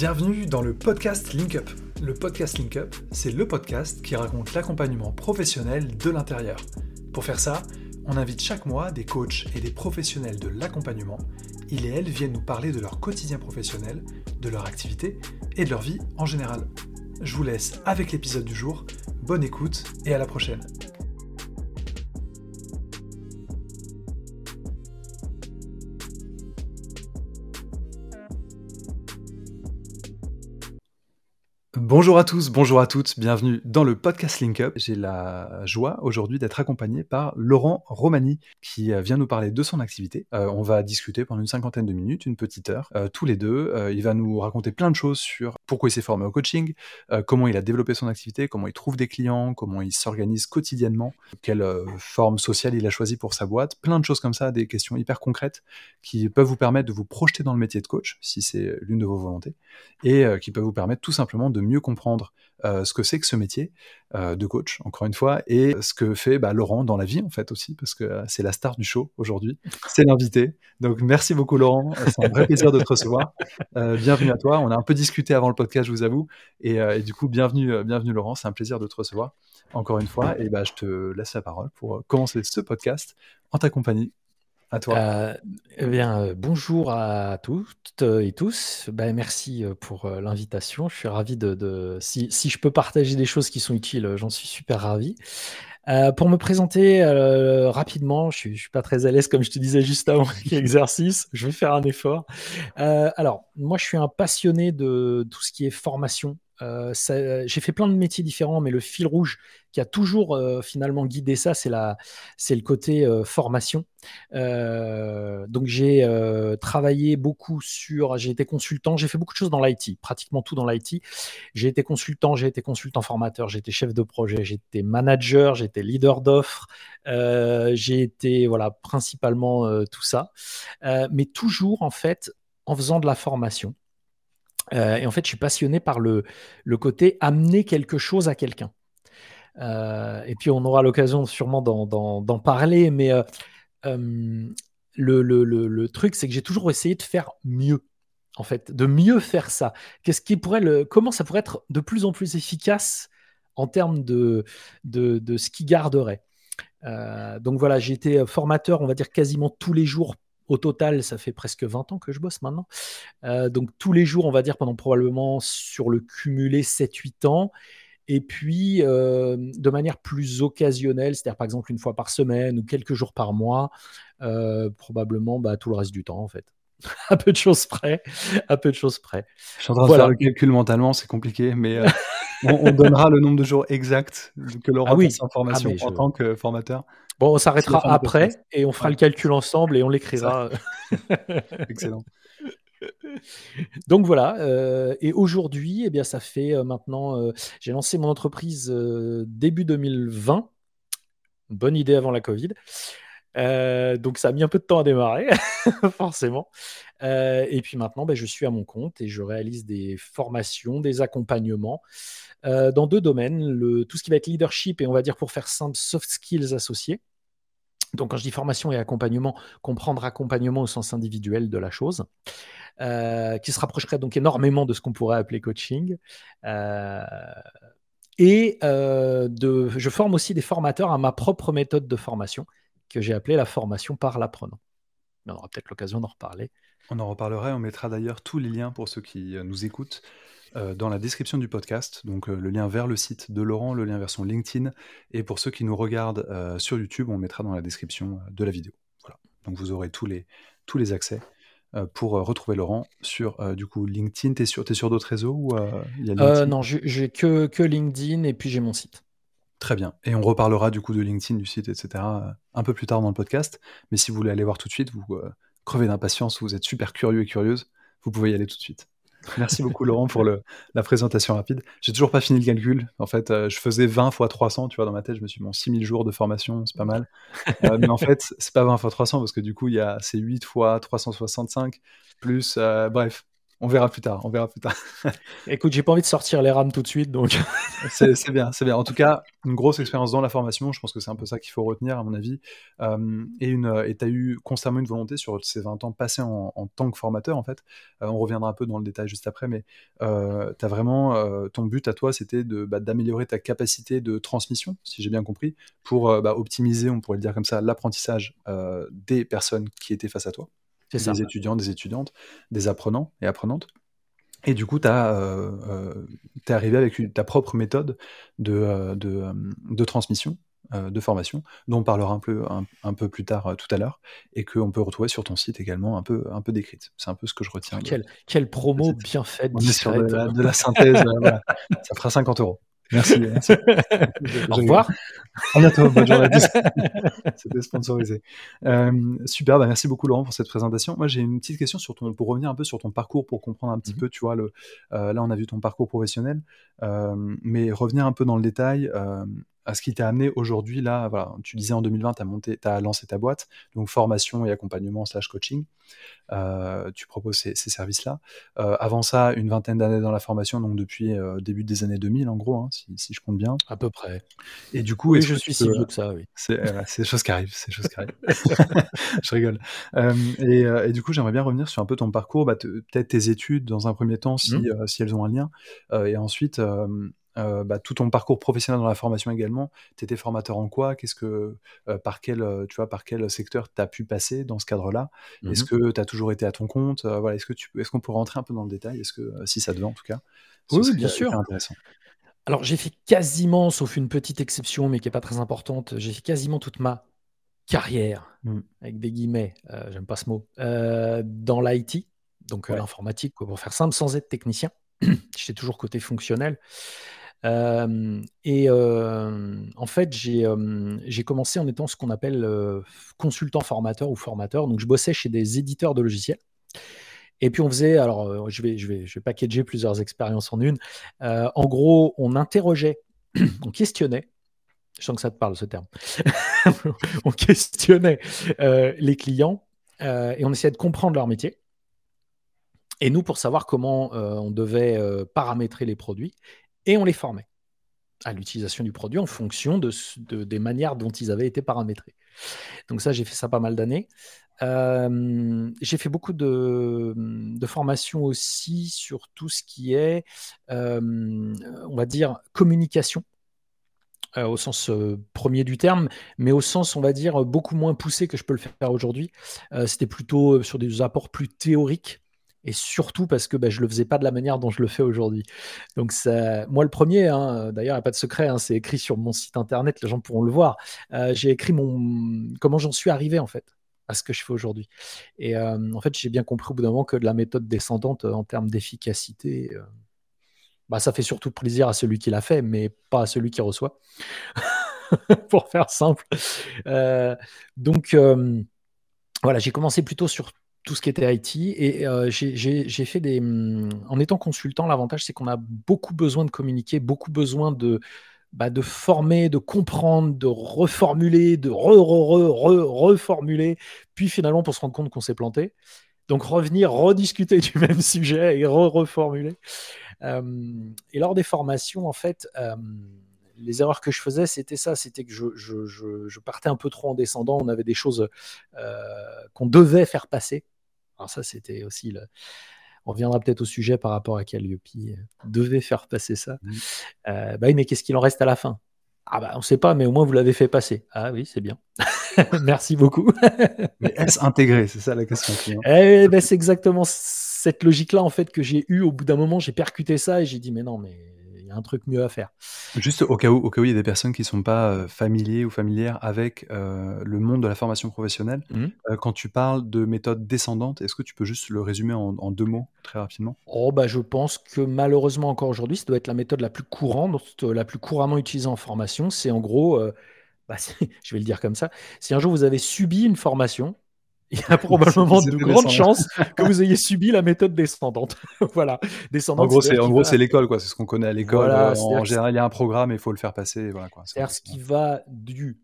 Bienvenue dans le podcast Link Up. Le podcast Link Up, c'est le podcast qui raconte l'accompagnement professionnel de l'intérieur. Pour faire ça, on invite chaque mois des coachs et des professionnels de l'accompagnement. Ils et elles viennent nous parler de leur quotidien professionnel, de leur activité et de leur vie en général. Je vous laisse avec l'épisode du jour. Bonne écoute et à la prochaine. Bonjour à tous, bonjour à toutes, bienvenue dans le podcast Link Up. J'ai la joie aujourd'hui d'être accompagné par Laurent Romani qui euh, vient nous parler de son activité. Euh, on va discuter pendant une cinquantaine de minutes, une petite heure, euh, tous les deux. il va nous raconter plein de choses sur pourquoi il s'est formé au coaching, comment il a développé son activité, comment il trouve des clients, comment il s'organise quotidiennement, quelle forme sociale il a choisi pour sa boîte, plein de choses comme ça, des questions hyper concrètes qui peuvent vous permettre de vous projeter dans le métier de coach si c'est l'une de vos volontés et qui peuvent vous permettre tout simplement de mieux comprendre euh, ce que c'est que ce métier euh, de coach, encore une fois, et ce que fait bah, Laurent dans la vie, en fait, aussi, parce que euh, c'est la star du show aujourd'hui. C'est l'invité. Donc, merci beaucoup, Laurent. C'est un vrai plaisir de te recevoir. bienvenue à toi. On a un peu discuté avant le podcast, je vous avoue. Et, du coup, bienvenue, bienvenue, Laurent. C'est un plaisir de te recevoir, encore une fois. Et bah, je te laisse la parole pour commencer ce podcast en ta compagnie. À toi. Euh, eh bien, euh, bonjour à toutes et tous. Ben, merci euh, pour l'invitation. Je suis ravi de, si, si, je peux partager des choses qui sont utiles, j'en suis super ravi. pour me présenter rapidement, je ne suis, pas très à l'aise, comme je te disais juste avant l'exercice. Je vais faire un effort. alors, moi, je suis un passionné de tout ce qui est formation euh, j'ai fait plein de métiers différents, mais le fil rouge qui a toujours euh, finalement guidé ça, c'est le côté euh, formation. donc j'ai travaillé beaucoup sur, j'ai été consultant, j'ai fait beaucoup de choses dans l'IT, pratiquement tout dans l'IT. J'ai été consultant, j'ai été consultant formateur, j'ai été chef de projet, été manager, été leader d'offres, j'ai été voilà principalement tout ça, mais toujours en fait en faisant de la formation. Euh, et en fait, je suis passionné par le, côté amener quelque chose à quelqu'un. Euh, et puis, on aura l'occasion sûrement d'en parler, mais euh, le, truc, c'est que j'ai toujours essayé de faire mieux, en fait, de mieux faire ça. Qu'est-ce qui pourrait comment ça pourrait être de plus en plus efficace en termes de, de ce qui garderait? donc voilà, j'ai été formateur, on va dire quasiment tous les jours au total, ça fait presque 20 ans que je bosse maintenant. Euh, donc tous les jours, on va dire pendant probablement sur le cumulé 7-8 ans. Et puis, euh, de manière plus occasionnelle, c'est-à-dire par exemple une fois par semaine ou quelques jours par mois, euh, probablement bah, tout le reste du temps en fait. à peu de choses près, à peu de choses près. Je suis en train de faire le calcul mentalement, c'est compliqué, mais on, donnera le nombre de jours exact que Laurent ah oui. en formation ah, en tant que formateur. Bon, on s'arrêtera après et on fera le calcul ensemble et on l'écrira. Excellent. Donc voilà, euh, et aujourd'hui, eh bien, ça fait euh, maintenant, euh, j'ai lancé mon entreprise début 2020, bonne idée avant la Covid. donc ça a mis un peu de temps à démarrer, forcément. et puis maintenant, ben, je suis à mon compte et je réalise des formations, des accompagnements dans deux domaines, le, tout ce qui va être leadership et on va dire pour faire simple, soft skills associés. Donc, quand je dis formation et accompagnement, comprendre accompagnement au sens individuel de la chose, euh, qui se rapprocherait donc énormément de ce qu'on pourrait appeler coaching. Euh, et euh, de, je forme aussi des formateurs à ma propre méthode de formation, que j'ai appelée la formation par l'apprenant. on aura peut-être l'occasion d'en reparler. On en reparlerait, on mettra d'ailleurs tous les liens pour ceux qui nous écoutent euh, dans la description du podcast, donc euh, le lien vers le site de Laurent, le lien vers son LinkedIn, et pour ceux qui nous regardent euh, sur YouTube, on mettra dans la description de la vidéo. Voilà. Donc vous aurez tous les, tous les accès pour retrouver Laurent sur du coup LinkedIn. T'es sur, es sur d'autres réseaux ou Non, j'ai que, que LinkedIn et puis j'ai mon site. Très bien. Et on reparlera du coup de LinkedIn, du site, etc. un peu plus tard dans le podcast. Mais si vous voulez aller voir tout de suite, vous crevez d'impatience, vous êtes super curieux et curieuse, vous pouvez y aller tout de suite. Merci beaucoup Laurent pour le, la présentation rapide. J'ai toujours pas fini le calcul. En fait, euh, je faisais 20 fois 300, tu vois, dans ma tête, je me suis dit, bon, 6000 jours de formation, c'est pas mal. Euh, mais en fait, c'est pas 20 fois 300 parce que du coup, il y a, c'est 8 fois 365 plus, euh, bref, On verra plus tard, on verra plus tard. Écoute, j'ai pas envie de sortir les rames tout de suite, donc. c'est bien, c'est bien. En tout cas, une grosse expérience dans la formation, je pense que c'est un peu ça qu'il faut retenir, à mon avis. Euh, et tu as eu constamment une volonté sur ces 20 ans passés en, tant que formateur, en fait. Euh, on reviendra un peu dans le détail juste après, mais euh, tu as vraiment, ton but à toi, c'était bah, d'améliorer ta capacité de transmission, si j'ai bien compris, pour bah, optimiser, on pourrait le dire comme ça, l'apprentissage des personnes qui étaient face à toi des étudiants, des étudiantes, des apprenants et apprenantes. Et du coup, tu euh, euh, es arrivé avec ta propre méthode de, euh, de, transmission, de formation, dont on parlera un peu, un, peu plus tard tout à l'heure, et qu'on peut retrouver sur ton site également un peu, un peu décrite. C'est un peu ce que je retiens. Quelle, quelle promo bien faite. On est sur de la, synthèse, ça fera 50 euros. Merci. Au revoir. À bientôt. Bonne journée C'était sponsorisé. Euh, super. Bah, merci beaucoup, Laurent, pour cette présentation. Moi, j'ai une petite question sur ton, pour revenir un peu sur ton parcours, pour comprendre un petit mhm. peu, tu vois, le, euh, là, on a vu ton parcours professionnel, euh, mais revenir un peu dans le détail à ce qui t'a amené aujourd'hui, là, voilà, tu disais en 2020, tu as, monté, as lancé ta boîte, donc formation et accompagnement slash coaching. Euh, tu proposes ces, services-là. Euh, avant ça, une vingtaine d'années dans la formation, donc depuis euh, début des années 2000, en gros, hein, si, je compte bien. À peu près. Et du coup, oui, je suis si vieux que ça, oui. C'est des choses qui arrivent, c'est choses qui arrivent. je rigole. Et, du coup, j'aimerais bien revenir sur un peu ton parcours, bah, peut-être tes études dans un premier temps, si, mmh. si elles ont un lien, et ensuite euh, bah, tout ton parcours professionnel dans la formation également. Tu étais formateur en quoi? Qu'est-ce que, euh, par quel, euh, tu vois, par quel secteur tu as pu passer dans ce cadre-là? Est-ce mmh que tu as toujours été à ton compte? Voilà, Est-ce que tu, est-ce qu'on peut rentrer un peu dans le détail? Est-ce que, si ça te va en tout cas Oui, bien sûr. Intéressant. Alors j'ai fait quasiment, sauf une petite exception, mais qui n'est pas très importante, j'ai fait quasiment toute ma carrière, mmh. avec des guillemets, j'aime pas ce mot, dans l'IT, donc l'informatique, pour faire simple, sans être technicien. J'étais toujours côté fonctionnel et en fait, j'ai commencé en étant ce qu'on appelle consultant formateur ou formateur. Donc, je bossais chez des éditeurs de logiciels. Et puis on faisait, alors je vais, je vais, je vais packager plusieurs expériences en une. en gros, on interrogeait, on questionnait. Je sens que ça te parle ce terme. on questionnait les clients et on essayait de comprendre leur métier. Et nous, pour savoir comment on devait paramétrer les produits et on les formait à l'utilisation du produit en fonction de, des manières dont ils avaient été paramétrés. Donc ça, j'ai fait ça pas mal d'années. Euh, j'ai fait beaucoup de, de, formations aussi sur tout ce qui est, euh, on va dire, communication. Euh, au sens premier du terme, mais au sens, on va dire, beaucoup moins poussé que je peux le faire aujourd'hui. C'était plutôt sur des apports plus théoriques et surtout parce que bah, je le faisais pas de la manière dont je le fais aujourd'hui. Donc ça, moi le premier, hein, d'ailleurs il n'y a pas de secret, hein, c'est écrit sur mon site internet, les gens pourront le voir. Euh, j'ai écrit mon comment j'en suis arrivé en fait à ce que je fais aujourd'hui. Et euh, en fait j'ai bien compris au bout d'un moment que de la méthode descendante euh, en termes d'efficacité, bah, ça fait surtout plaisir à celui qui l'a fait, mais pas à celui qui reçoit. Pour faire simple. donc voilà, j'ai commencé plutôt sur tout ce qui était IT. Et euh, j'ai fait des. Hum, en étant consultant, l'avantage, c'est qu'on a beaucoup besoin de communiquer, beaucoup besoin de, bah, de former, de comprendre, de reformuler, de re, re, re, reformuler, puis finalement pour se rendre compte qu'on s'est planté. Donc revenir, rediscuter du même sujet et re-reformuler. Hum, et lors des formations, en fait, hum, les erreurs que je faisais, c'était ça, c'était que je, je, je, partais un peu trop en descendant. On avait des choses euh, qu'on devait faire passer alors ça, c'était aussi le... On reviendra peut-être au sujet par rapport à Calliope euh, devait faire passer ça. Mmh. Euh, bah oui, mais qu'est-ce qu'il en reste à la fin? Ah bah on ne sait pas, mais au moins vous l'avez fait passer. Ah oui, c'est bien. Merci beaucoup. mais est-ce intégré? C'est ça la question. Eh ben, c'est exactement cette logique-là en fait que j'ai eu au bout d'un moment. J'ai percuté ça et j'ai dit mais non, mais un truc mieux à faire. Juste au cas où, au cas où il y a des personnes qui ne sont pas euh, familiers ou familières avec euh, le monde de la formation professionnelle, mmh. euh, quand tu parles de méthode descendante, est-ce que tu peux juste le résumer en, deux mots très rapidement? Oh bah je pense que malheureusement encore aujourd'hui, ça doit être la méthode la plus courante, la plus couramment utilisée en formation. C'est en gros, bah, je vais le dire comme ça, si un jour vous avez subi une formation, il y a probablement de grandes chances que vous ayez subi la méthode descendante. voilà, descendante. En gros, c'est en gros c'est l'école quoi, c'est ce qu'on connaît à l'école. Euh, en général, il y a un programme et il faut le faire passer. Voilà quoi. C'est ce qui va du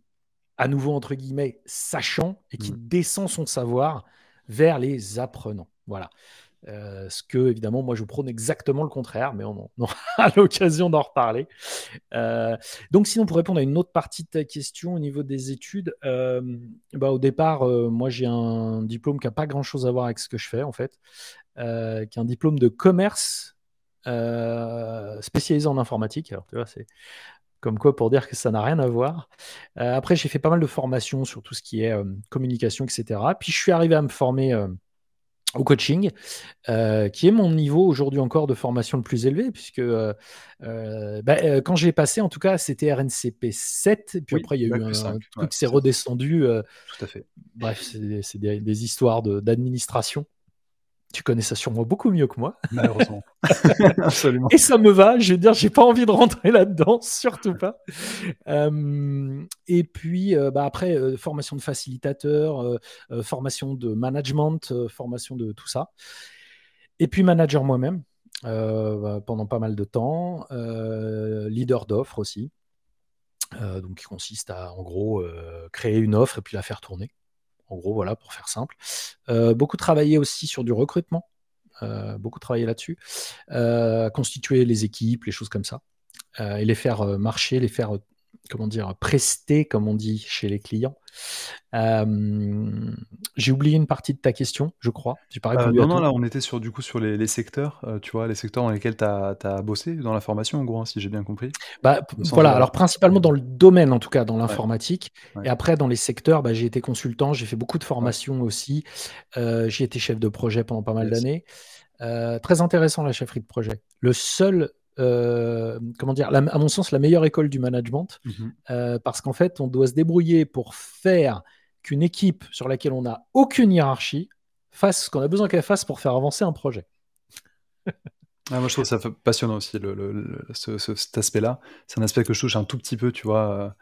à nouveau entre guillemets sachant et qui mm. descend son savoir vers les apprenants. Voilà. Ce que, évidemment, moi, je prône exactement le contraire, mais on, aura l'occasion d'en reparler. donc, sinon, pour répondre à une autre partie de ta question au niveau des études, bah, au départ, moi, j'ai un diplôme qui n'a pas grand-chose à voir avec ce que je fais, en fait, qui est un diplôme de commerce spécialisé en informatique. Alors, tu vois, c'est comme quoi pour dire que ça n'a rien à voir. Euh, après, j'ai fait pas mal de formations sur tout ce qui est euh, communication, etc. Puis je suis arrivé à me former euh, au coaching, qui est mon niveau aujourd'hui encore de formation le plus élevé, puisque bah, quand j'ai passé, en tout cas, c'était RNCP 7, et puis après, il y a eu un, truc qui s'est redescendu. tout à fait. Bref, c'est des, des, histoires d'administration. Tu connais ça sûrement beaucoup mieux que moi. Malheureusement. Absolument. Et ça me va. Je veux dire, j'ai pas envie de rentrer là-dedans, surtout pas. Euh, et puis, euh, bah, après, euh, formation de facilitateur, formation de management, formation de tout ça. Et puis, manager moi-même bah, pendant pas mal de temps. leader d'offres aussi. donc, qui consiste à, en gros, créer une offre et puis la faire tourner. En gros, voilà, pour faire simple. Euh, beaucoup travaillé aussi sur du recrutement. Euh, beaucoup travaillé là-dessus. Euh, constituer les équipes, les choses comme ça. et les faire marcher, les faire comment dire, prester, comme on dit chez les clients. Euh, j'ai oublié une partie de ta question, je crois. Euh, non, non, là, on était sur, du coup, sur les, secteurs, euh, tu vois, les secteurs dans lesquels tu as, bossé dans la formation, en gros, hein, si j'ai bien compris. Bah, voilà, alors principalement dans le domaine, en tout cas, dans l'informatique. Et après, dans les secteurs, bah, j'ai été consultant, j'ai fait beaucoup de formations aussi. j'ai été chef de projet pendant pas mal d'années. très intéressant, la chefferie de projet. Le seul euh, comment dire, à mon sens, la meilleure école du management, mhm. euh, parce qu'en fait, on doit se débrouiller pour faire qu'une équipe sur laquelle on n'a aucune hiérarchie fasse ce qu'on a besoin qu'elle fasse pour faire avancer un projet. Ah, moi, je trouve ça passionnant aussi, le, cet aspect-là. C'est un aspect que je touche un tout petit peu, tu vois,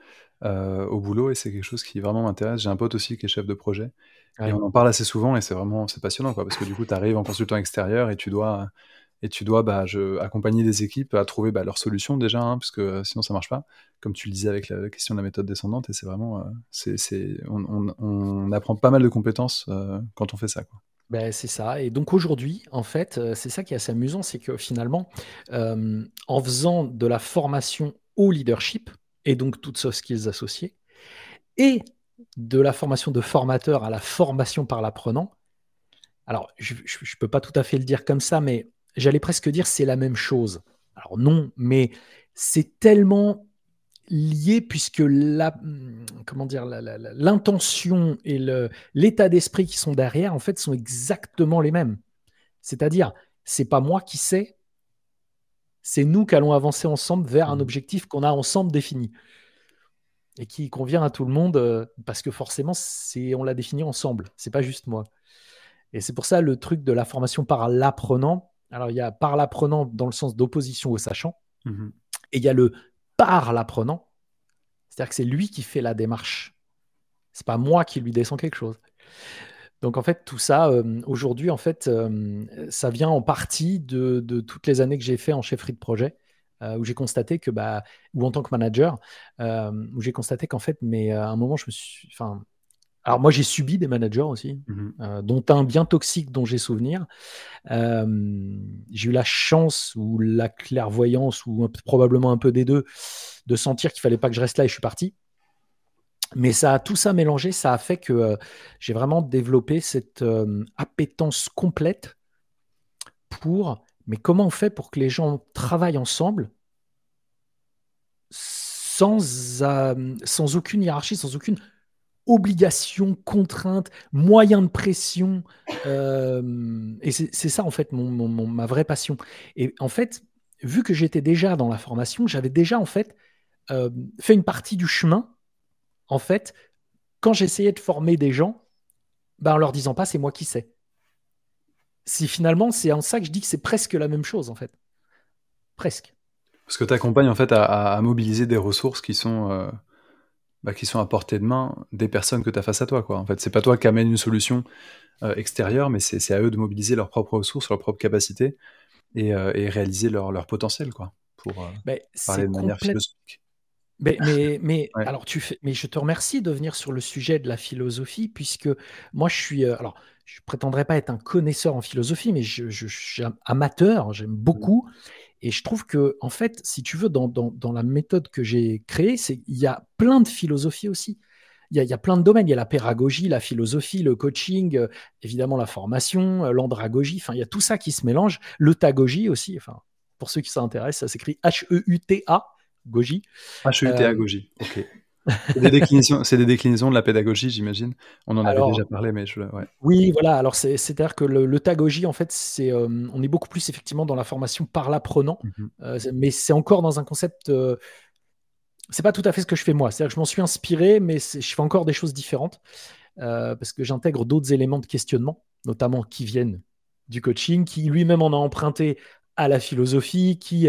euh, au boulot, et c'est quelque chose qui vraiment m'intéresse. J'ai un pote aussi qui est chef de projet, et on en parle assez souvent, et c'est vraiment c'est passionnant, quoi, parce que du coup, tu arrives en consultant extérieur et tu dois et tu dois bah, je, accompagner des équipes à trouver bah, leur solution déjà, hein, parce que euh, sinon ça marche pas, comme tu le disais avec la question de la méthode descendante, et c'est vraiment, euh, c'est, on, apprend pas mal de compétences euh, quand on fait ça. Quoi. Ben, c'est ça. Et donc aujourd'hui, en fait, c'est ça qui est assez amusant, c'est que finalement, en faisant de la formation au leadership, et donc toutes soft skills associées, et de la formation de formateur à la formation par l'apprenant, alors je ne peux pas tout à fait le dire comme ça, mais j'allais presque dire c'est la même chose. Alors non, mais c'est tellement lié puisque la, comment dire, l'intention et l'état d'esprit qui sont derrière, en fait, sont exactement les mêmes. C'est-à-dire, c'est pas moi qui sais, c'est nous qui allons avancer ensemble vers un mmh. objectif qu'on a ensemble défini et qui convient à tout le monde euh, parce que forcément, c'est on l'a défini ensemble. C'est pas juste moi. Et c'est pour ça le truc de la formation par l'apprenant alors, il y a par l'apprenant dans le sens d'opposition au sachant, mhm. et il y a le par l'apprenant, c'est-à-dire que c'est lui qui fait la démarche. C'est pas moi qui lui descends quelque chose. Donc en fait, tout ça, euh, aujourd'hui, en fait, euh, ça vient en partie de, toutes les années que j'ai fait en chefferie de projet, euh, où j'ai constaté que, bah, ou en tant que manager, où j'ai constaté qu'en fait, mais à un moment, je me suis, enfin, alors moi j'ai subi des managers aussi, mmh euh, dont un bien toxique dont j'ai souvenir. Euh, j'ai eu la chance ou la clairvoyance ou probablement un peu des deux de sentir qu'il fallait pas que je reste là et je suis parti. Mais ça a tout ça mélangé, ça a fait que euh, j'ai vraiment développé cette appétence complète pour mais comment on fait pour que les gens travaillent ensemble sans, sans aucune hiérarchie, sans aucune obligation, contrainte, moyen de pression. Euh, et c'est ça, en fait, mon, ma vraie passion. Et en fait, vu que j'étais déjà dans la formation, j'avais déjà, en fait, euh, fait une partie du chemin. En fait, quand j'essayais de former des gens, ben, en leur disant pas, c'est moi qui sais. Si finalement, c'est en ça que je dis que c'est presque la même chose, en fait. Presque. Parce que tu accompagnes, en fait, à, mobiliser des ressources qui sont. Euh, bah, qui sont à portée de main des personnes que tu as face à toi. Quoi. En fait, c'est pas toi qui amène une solution euh, extérieure, mais c'est à eux de mobiliser leurs propres ressources, leurs propres capacités et, euh, et réaliser leur, leur, potentiel, quoi, pour euh, parler de manière philosophique. Mais, mais, mais alors tu fais, mais je te remercie de venir sur le sujet de la philosophie, puisque moi je suis, euh, alors je prétendrai pas être un connaisseur en philosophie, mais je, je, suis amateur, j'aime beaucoup, et je trouve que en fait, si tu veux, dans, dans, dans la méthode que j'ai créée, c'est il y a plein de philosophies aussi. Il y, a, il y, a, plein de domaines. Il y a la pédagogie, la philosophie, le coaching, euh, évidemment la formation, euh, l'andragogie. Enfin, il y a tout ça qui se mélange. L'eutagogie aussi. Enfin, pour ceux qui s'intéressent, ça s'écrit H-E-U-T-A Goji. H-E-U-T-A euh, Goji, ok. C'est des, déclinaisons, de la pédagogie, j'imagine. On en avait déjà parlé, mais je, ouais. Oui, voilà. Alors, c'est-à-dire que le, tagogie, en fait, c'est, euh, on est beaucoup plus effectivement dans la formation par l'apprenant, mhm. euh, mais c'est encore dans un concept. c'est pas tout à fait ce que je fais moi. C'est-à-dire que je m'en suis inspiré, mais je fais encore des choses différentes parce que j'intègre d'autres éléments de questionnement, notamment qui viennent du coaching, qui lui-même en a emprunté à la philosophie, qui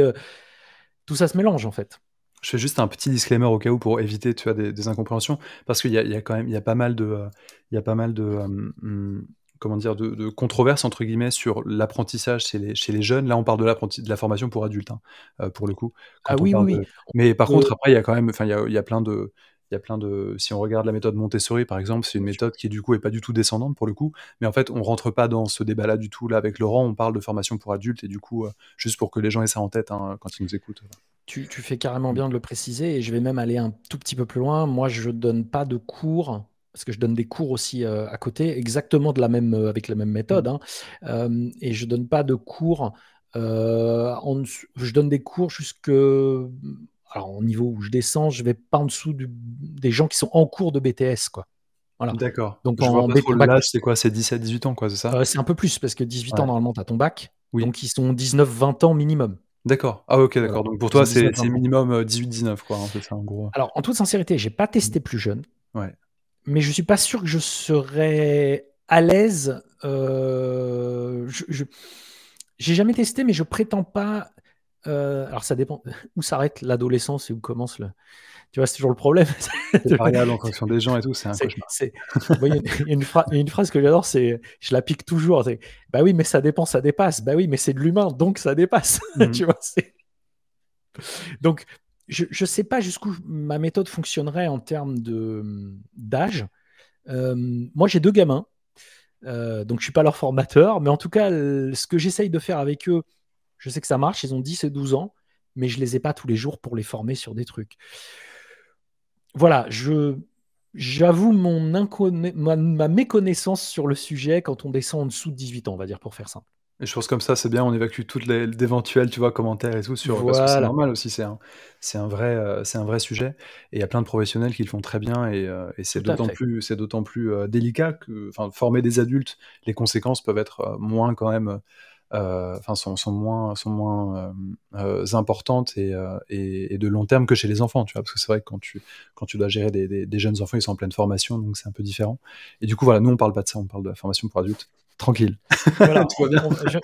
tout ça se mélange en fait. Je fais juste un petit disclaimer au cas où pour éviter tu vois, des, incompréhensions, parce qu'il y, y, a quand même il y a pas mal de, il y a pas mal de, euh, hum, comment dire, de, controverses entre guillemets sur l'apprentissage chez les, chez les jeunes. Là, on parle de de la formation pour adultes, hein, euh, pour le coup. ah oui, oui, Mais par contre, après, il y a quand même, enfin, il y a, y a plein de, il y a plein de. Si on regarde la méthode Montessori, par exemple, c'est une méthode qui, du coup, est pas du tout descendante pour le coup. Mais en fait, on rentre pas dans ce débat-là du tout. Là, avec Laurent, on parle de formation pour adultes et du coup, euh, juste pour que les gens aient ça en tête hein, quand ils nous écoutent. Tu, fais carrément bien de le préciser et je vais même aller un tout petit peu plus loin. Moi, je donne pas de cours parce que je donne des cours aussi euh, à côté, exactement de la même, euh, avec la même méthode. Hein. Et je donne pas de cours. je donne des cours jusque. Alors, au niveau où je descends, je vais pas en dessous des gens qui sont en cours de BTS, quoi. Voilà. D'accord. Donc, je en vois c'est quoi? C'est 17-18 ans, quoi, c'est ça? C'est un peu plus, parce que 18 ans, normalement, tu as ton bac. Oui. Donc, ils sont 19-20 ans minimum. D'accord. Ah ok, d'accord. Donc pour toi, c'est minimum 18-19, euh, quoi, c'est ça, en gros. Alors, en toute sincérité, j'ai pas testé plus jeune. Ouais. Mais je suis pas sûr que je serais à l'aise. Euh, je, j'ai jamais testé, mais je prétends pas. Euh, alors ça dépend où s'arrête l'adolescence et où commence le. Tu vois, c'est toujours le problème. C'est variable en fonction des gens et tout, c'est un cauchemar. Il y, a une, une, phrase que j'adore, c'est, je la pique toujours, c'est, bah oui, mais ça dépend, ça dépasse. Bah oui, mais c'est de l'humain, donc ça dépasse. Mhm. tu vois, donc, je ne sais pas jusqu'où ma méthode fonctionnerait en termes de, d'âge. Euh, moi, j'ai deux gamins, euh, donc je suis pas leur formateur, mais en tout cas, ce que j'essaye de faire avec eux, je sais que ça marche, ils ont 10 et 12 ans, mais je les ai pas tous les jours pour les former sur des trucs. Voilà, je j'avoue mon ma, méconnaissance sur le sujet quand on descend en dessous de 18 ans, on va dire pour faire simple. Les choses comme ça, c'est bien, on évacue toutes les d'éventuels, tu vois, commentaires et tout sur parce que c'est normal aussi, c'est un c'est un vrai euh, c'est un vrai sujet. Et il y a plein de professionnels qui le font très bien et, euh, et c'est d'autant plus c'est d'autant plus euh, délicat que enfin former des adultes, les conséquences peuvent être moins quand même enfin sont, moins, sont moins euh, euh, importantes et, et, de long terme que chez les enfants, tu vois, parce que c'est vrai que quand tu, quand tu dois gérer des, des, des, jeunes enfants, ils sont en pleine formation, donc c'est un peu différent. Et du coup, voilà, nous on parle pas de ça, on parle de la formation pour adultes tranquille. Voilà,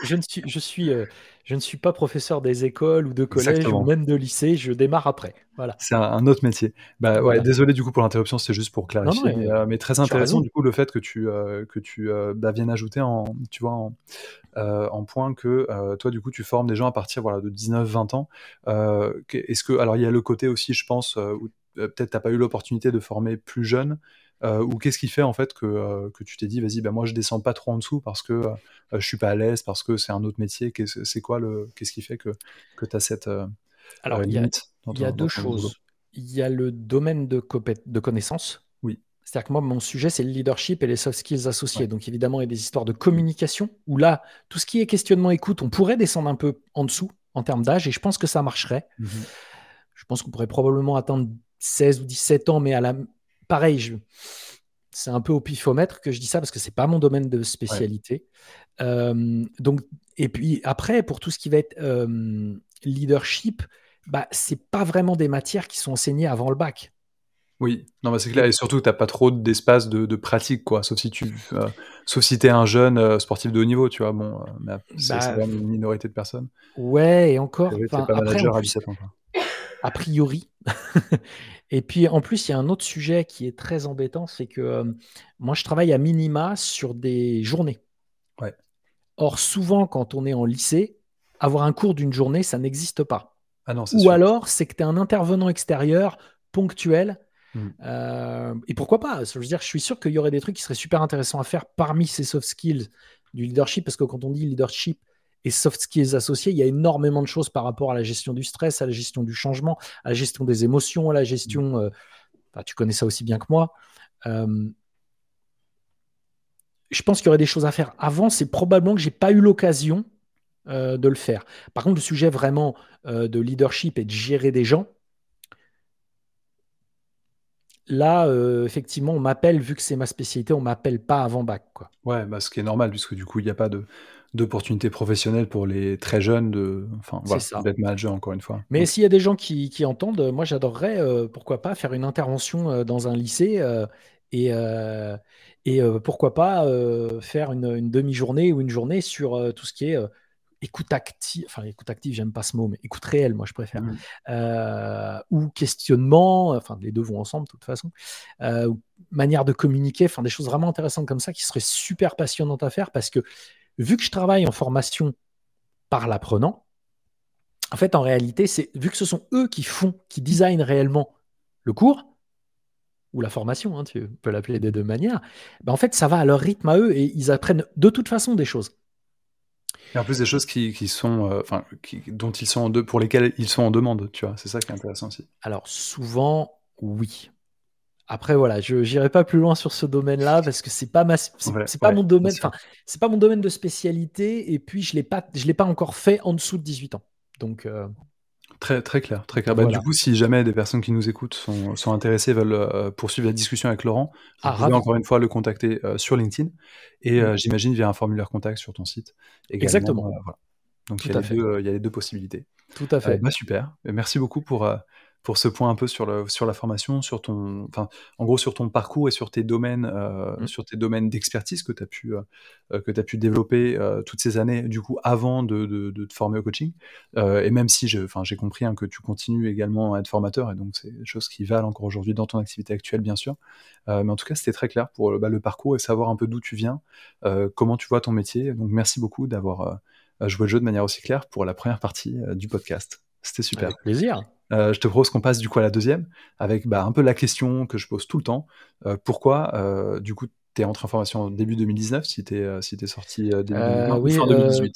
je, ne suis, je, suis, euh, je ne suis pas professeur des écoles ou de collège ou même de lycée, je démarre après. Voilà. C'est un, autre métier. Bah, ouais, désolé du coup pour l'interruption, c'est juste pour clarifier, mais, euh, très intéressant du coup le fait que tu, euh, que tu bah, viennes ajouter en, tu vois, en, en point que toi du coup tu formes des gens à partir voilà, de 19-20 ans. Est-ce que, alors il y a le côté aussi, je pense, où peut-être tu n'as pas eu l'opportunité de former plus jeune. Euh, ou qu'est-ce qui fait en fait que, euh, que tu t'es dit vas-y bah moi je descends pas trop en dessous parce que euh, je suis pas à l'aise parce que c'est un autre métier. C'est quoi le qu'est-ce qui fait que que tu as cette alors il y a, y a deux choses. Il y a le domaine de, de connaissances oui. C'est-à-dire que moi mon sujet c'est le leadership et les soft skills associés. Donc évidemment il y a des histoires de communication où là tout ce qui est questionnement écoute on pourrait descendre un peu en dessous en termes d'âge et je pense que ça marcherait. Mmh je pense qu'on pourrait probablement atteindre 16 ou 17 ans mais à la pareil, c'est un peu au pifomètre que je dis ça parce que c'est pas mon domaine de spécialité. Euh, donc, et puis après, pour tout ce qui va être euh, leadership, bah, c'est pas vraiment des matières qui sont enseignées avant le bac. Oui, non, c'est clair. Et surtout, tu n'as pas trop d'espace de, pratique, quoi. Sauf si tu euh, sauf si es un jeune sportif de haut niveau, tu vois. Bon, c'est bah, une minorité de personnes. Ouais, et encore. Pas manager à 17 ans. A priori. Et puis en plus, il y a un autre sujet qui est très embêtant, c'est que euh, moi je travaille à minima sur des journées. Ouais. Or, souvent, quand on est en lycée, avoir un cours d'une journée, ça n'existe pas. Ah non, Ou alors, c'est que tu es un intervenant extérieur ponctuelles. Mmh. et pourquoi pas? Je veux dire, je suis sûr qu'il y aurait des trucs qui seraient super intéressants à faire parmi ces soft skills du leadership, parce que quand on dit leadership et soft skills associés, il y a énormément de choses par rapport à la gestion du stress, à la gestion du changement, à la gestion des émotions, à la gestion. Mmh. tu connais ça aussi bien que moi je pense qu'il y aurait des choses à faire avant. C'est probablement que j'ai pas eu l'occasion euh, de le faire. Par contre, le sujet vraiment euh, de leadership et de gérer des gens, là, euh, effectivement, on m'appelle, vu que c'est ma spécialité, on m'appelle pas avant bac. Quoi. Ouais, bah, ce qui est normal, puisque du coup, il n'y a pas de d'opportunités professionnelles pour les très jeunes de enfin d'être manager encore une fois. Mais s'il y a des gens qui, qui entendent, moi j'adorerais pourquoi pas faire une intervention dans un lycée et, et pourquoi pas faire une, demi-journée ou une journée sur tout ce qui est écoute active, enfin écoute active, j'aime pas ce mot, mais écoute réelle, moi je préfère, mmh. ou questionnement, enfin les deux vont ensemble de toute façon, manière de communiquer, enfin des choses vraiment intéressantes comme ça qui seraient super passionnantes à faire parce que vu que je travaille en formation par l'apprenant, en fait en réalité, c'est vu que ce sont eux qui font, qui designent réellement le cours, ou la formation, hein, tu peux l'appeler des deux manières, ben en fait, ça va à leur rythme à eux et ils apprennent de toute façon des choses. Et en plus, des choses qui, qui sont, euh, enfin, dont ils sont en deux, pour lesquelles ils sont en demande, tu vois. C'est ça qui est intéressant aussi. Alors, souvent, oui. Après, voilà, je n'irai pas plus loin sur ce domaine-là parce que c'est pas ma, c'est pas mon domaine, enfin, c'est pas mon domaine de spécialité et puis je l'ai pas, je l'ai pas encore fait en dessous de 18 ans. Donc, euh, Très, très clair, très clair. Bah, du coup, si jamais des personnes qui nous écoutent sont, sont intéressées, veulent euh, poursuivre la discussion avec Laurent, vous ah, pouvez encore une fois le contacter euh, sur LinkedIn et euh, j'imagine via un formulaire contact sur ton site. Exactement. Donc il y, a les deux, il y, a les deux possibilités. Tout à fait. Bah, super. merci beaucoup pour, pour ce point un peu sur, le, sur la formation, sur ton, enfin, en gros sur ton parcours et sur tes domaines, euh, mmh. sur tes domaines d'expertise que tu as pu, euh, que as pu développer euh, toutes ces années, du coup, avant de, de, de te former au coaching. et même si j'ai compris hein, que tu continues également à être formateur, et donc c'est des choses qui valent encore aujourd'hui dans ton activité actuelle, bien sûr. mais en tout cas, c'était très clair pour bah, le parcours et savoir un peu d'où tu viens, comment tu vois ton métier. Donc, merci beaucoup d'avoir joué le jeu de manière aussi claire pour la première partie du podcast. C'était super. Avec plaisir. Euh, je te propose qu'on passe du coup à la deuxième, avec bah, un peu la question que je pose tout le temps. Euh, pourquoi, euh, du coup, tu es entré en formation début 2019, si tu es, si es sorti début 2018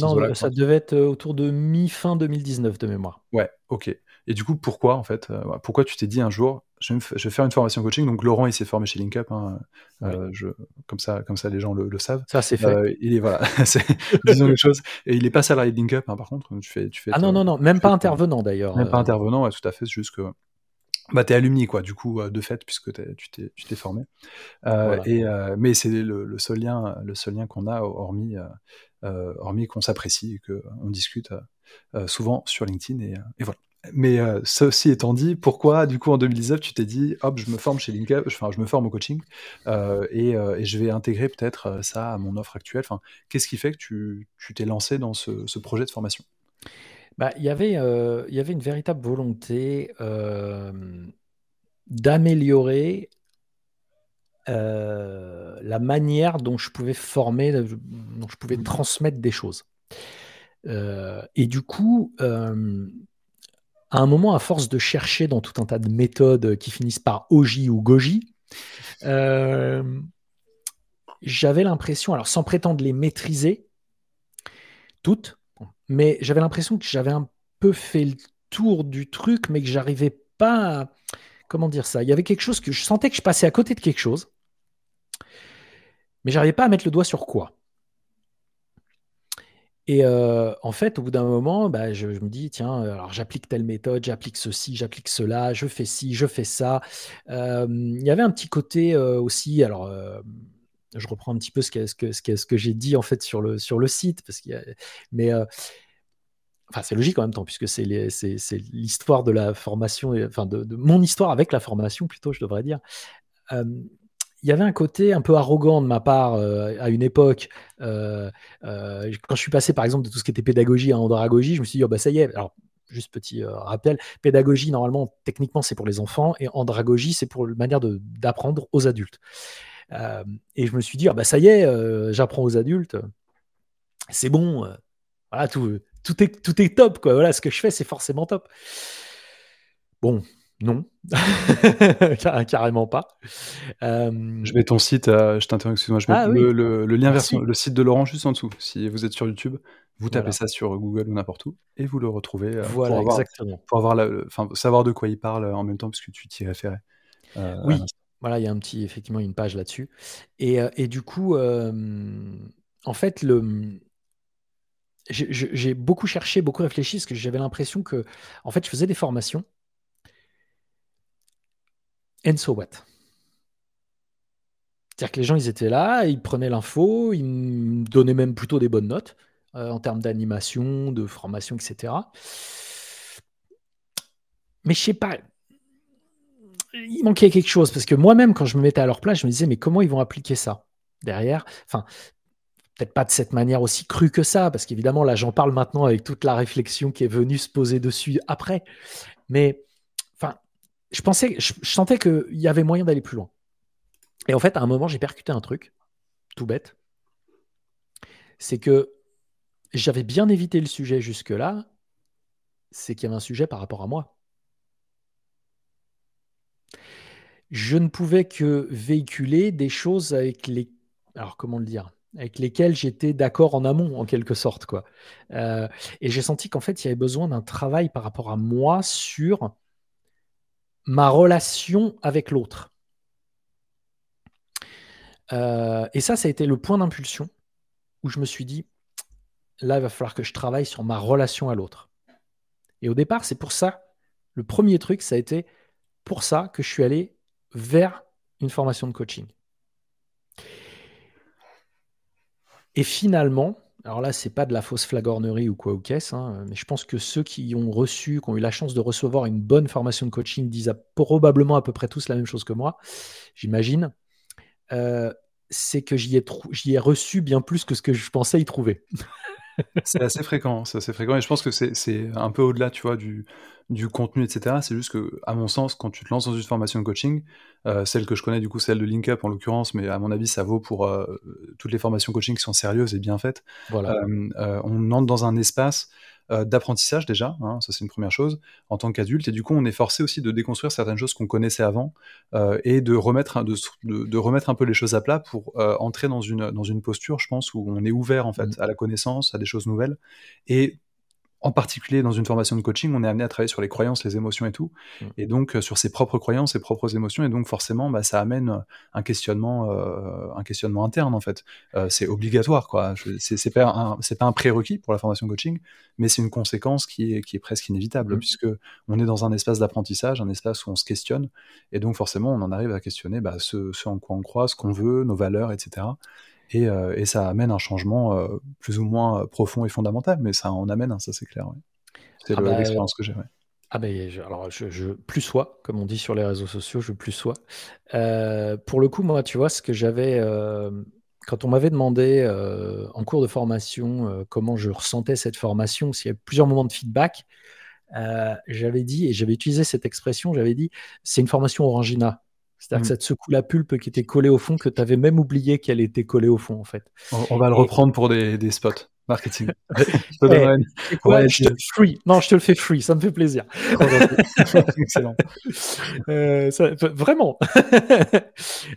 non, ça devait être autour de mi-fin 2019 de mémoire. Ouais, ok. Et du coup, pourquoi en fait Pourquoi tu t'es dit un jour, je vais, faire une formation coaching. Donc Laurent, il s'est formé chez LinkUp. Hein, euh, je, comme ça, comme ça, les gens le, savent. Ça, c'est fait. Euh, il est voilà, disons les choses. Et il n'est pas salarié de LinkUp, hein, par contre. Tu fais, tu fais. Ah non, non, non, même pas intervenant d'ailleurs. Même pas euh. intervenant, tout à fait. C'est juste que bah, es alumni, quoi, du coup, de fait, puisque tu t'es, tu formé. et, mais c'est le, seul lien, le seul lien qu'on a, hormis, hormis qu'on s'apprécie et qu'on discute souvent sur LinkedIn. Et, et voilà. Mais euh, ceci étant dit, pourquoi du coup en 2019 tu t'es dit hop je me forme chez LinkUp, enfin je me forme au coaching euh, euh, et, je vais intégrer peut-être ça à mon offre actuelle? Enfin, qu'est-ce qui fait que tu t'es lancé dans ce, projet de formation? Bah, il y avait il y avait une véritable volonté d'améliorer la manière dont je pouvais former, dont je pouvais transmettre des choses. et du coup, à un moment, à force de chercher dans tout un tas de méthodes qui finissent par Oji ou Goji, euh, j'avais l'impression, alors sans prétendre les maîtriser toutes, mais j'avais l'impression que j'avais un peu fait le tour du truc, mais que j'arrivais pas à, comment dire ça. Il y avait quelque chose que je sentais que je passais à côté de quelque chose, mais j'arrivais pas à mettre le doigt sur quoi. Et euh, en fait, au bout d'un moment, bah, je, me dis, tiens, euh, alors j'applique telle méthode, j'applique ceci, j'applique cela, je fais ci, je fais ça. Euh, il y avait un petit côté aussi, alors je reprends un petit peu ce que, j'ai dit en fait sur le, site, parce qu'il mais enfin c'est logique en même temps, puisque c'est l'histoire de la formation, enfin de, mon histoire avec la formation plutôt, je devrais dire il y avait un côté un peu arrogant de ma part euh, à une époque. Euh, euh, quand je suis passé, par exemple, de tout ce qui était pédagogie à andragogie, je me suis dit, oh, bah, ça y est. Alors, juste petit rappel, pédagogie, normalement, techniquement, c'est pour les enfants, et andragogie, c'est pour une manière d'apprendre aux adultes. et je me suis dit, oh, bah, ça y est, j'apprends aux adultes. C'est bon. voilà, tout, tout, est, tout est top. Quoi. Voilà, ce que je fais, c'est forcément top. Bon, non, carrément pas. Je mets ton site, je t'interromps, excuse-moi, je mets ah le, lien vers le site de Laurent juste en dessous. Si vous êtes sur YouTube, vous tapez ça sur Google ou n'importe où et vous le retrouvez voilà, pour, avoir, exactement. pour avoir savoir de quoi il parle en même temps puisque tu t'y référais. oui, voilà, il y a un petit, effectivement, une page là-dessus. Et, et, du coup, en fait, le, j'ai beaucoup cherché, beaucoup réfléchi, parce que j'avais l'impression que, en fait, je faisais des formations. And so what? C'est-à-dire que les gens, ils étaient là, ils prenaient l'info, ils donnaient même plutôt des bonnes notes euh, en termes d'animation, de formation, etc. Mais je sais pas, il manquait quelque chose, parce que moi-même, quand je me mettais à leur place, je me disais, mais comment ils vont appliquer ça derrière? Enfin, peut-être pas de cette manière aussi crue que ça, parce qu'évidemment, là, j'en parle maintenant avec toute la réflexion qui est venue se poser dessus après. Mais, je pensais, je, sentais qu'il y avait moyen d'aller plus loin. Et en fait, à un moment, j'ai percuté un truc, tout bête. C'est que j'avais bien évité le sujet jusque-là, c'est qu'il y avait un sujet par rapport à moi. Je ne pouvais que véhiculer des choses avec les. Alors, comment le dire avec lesquels j'étais d'accord en amont, en quelque sorte. Quoi. Euh, et j'ai senti qu'en fait, il y avait besoin d'un travail par rapport à moi sur ma relation avec l'autre. Euh, et ça, ça a été le point d'impulsion où je me suis dit, là, il va falloir que je travaille sur ma relation à l'autre. Et au départ, c'est pour ça, le premier truc, ça a été pour ça que je suis allé vers une formation de coaching. Et finalement, alors là, c'est pas de la fausse flagornerie ou quoi ou qu'est-ce, hein, mais je pense que ceux qui ont reçu, qui ont eu la chance de recevoir une bonne formation de coaching disent probablement à peu près tous la même chose que moi, j'imagine. Euh, c'est que j'y ai, ai, reçu bien plus que ce que je pensais y trouver. C'est assez fréquent, c'est assez fréquent, et je pense que c'est un peu au-delà, tu vois, du, du contenu, etc. C'est juste que, à mon sens, quand tu te lances dans une formation de coaching, euh, celle que je connais, du coup, celle de LinkUp en l'occurrence, mais à mon avis, ça vaut pour euh, toutes les formations coaching qui sont sérieuses et bien faites. Voilà. Euh, on entre dans un espace d'apprentissage déjà, hein, ça c'est une première chose, en tant qu'adulte, et du coup, on est forcé aussi de déconstruire certaines choses qu'on connaissait avant et de remettre, de, de, remettre un peu les choses à plat pour entrer dans une, dans une posture, je pense, où on est ouvert en fait mmh. à la connaissance, à des choses nouvelles, et en particulier dans une formation de coaching, on est amené à travailler sur les croyances, les émotions et tout, mm. et donc euh, sur ses propres croyances, ses propres émotions, et donc forcément, bah, ça amène euh, un questionnement, euh, un questionnement interne en fait. c'est obligatoire, quoi. C'est pas un, c'est pas un prérequis pour la formation coaching, mais c'est une conséquence qui est, qui est presque inévitable, mm. puisque on est dans un espace d'apprentissage, un espace où on se questionne, et donc forcément, on en arrive à questionner bah, ce, ce en quoi on croit, ce qu'on veut, nos valeurs, etc. Euh, et, ça amène un changement euh, plus ou moins euh, profond et fondamental, mais ça en amène, ça c'est clair. C'est ah bah, l'expérience que j'ai. Ah ben, alors je, plus sois, comme on dit sur les réseaux sociaux, je plus sois. pour le coup, moi, tu vois, ce que j'avais, quand on m'avait demandé en cours de formation comment je ressentais cette formation, s'il y a plusieurs moments de feedback, j'avais dit, et j'avais utilisé cette expression, j'avais dit, c'est une formation Orangina. C'est-à-dire que mm. ça te secoue la pulpe qui était collée au fond, que tu avais même oublié qu'elle était collée au fond, en fait. On, va le reprendre pour des, des spots marketing. je te free. Non, je te le fais free, ça me fait plaisir. Excellent. Euh, vraiment.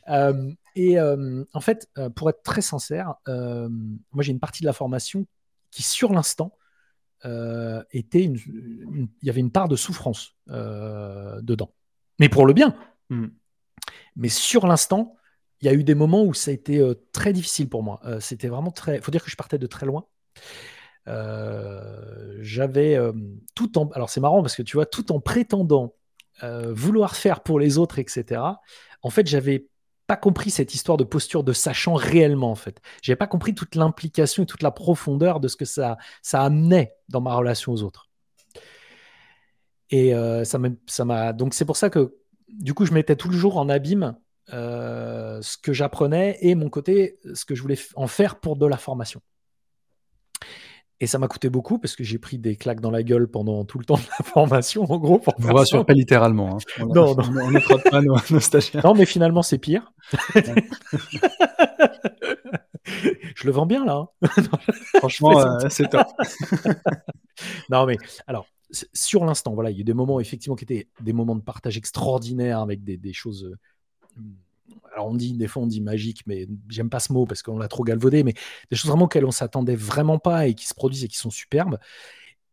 Euh, et euh, en fait, pour être très sincère, moi j'ai une partie de la formation qui, sur l'instant, était une, il y avait une part de souffrance dedans. Mais pour le bien. Mm. Mais sur l'instant, il y a eu des moments où ça a été euh, très difficile pour moi. Euh, c'était vraiment très. Il faut dire que je partais de très loin. Euh, j'avais tout en. Alors c'est marrant parce que tu vois, tout en prétendant vouloir faire pour les autres, etc. En fait, j'avais pas compris cette histoire de posture de sachant réellement en fait. J'avais pas compris toute l'implication et toute la profondeur de ce que ça, ça amenait dans ma relation aux autres. Et ça m'a donc c'est pour ça que du coup, je mettais toujours en abîme euh, ce que j'apprenais et mon côté, ce que je voulais en faire pour de la formation. Et ça m'a coûté beaucoup parce que j'ai pris des claques dans la gueule pendant tout le temps de la formation, en gros. Pour vous rassure pas littéralement. Hein. non, non. On ne pas nos, stagiaires. Non, mais finalement, c'est pire. je le vends bien là. Hein. Franchement, euh, c'est top. non, mais alors, sur l'instant. Voilà, il y a eu des moments effectivement qui étaient des moments de partage extraordinaires avec des, choses. Euh, alors on dit des fois on dit magique, mais j'aime pas ce mot parce qu'on l'a trop galvaudé, mais des choses vraiment auxquelles on s'attendait vraiment pas et qui se produisent et qui sont superbes.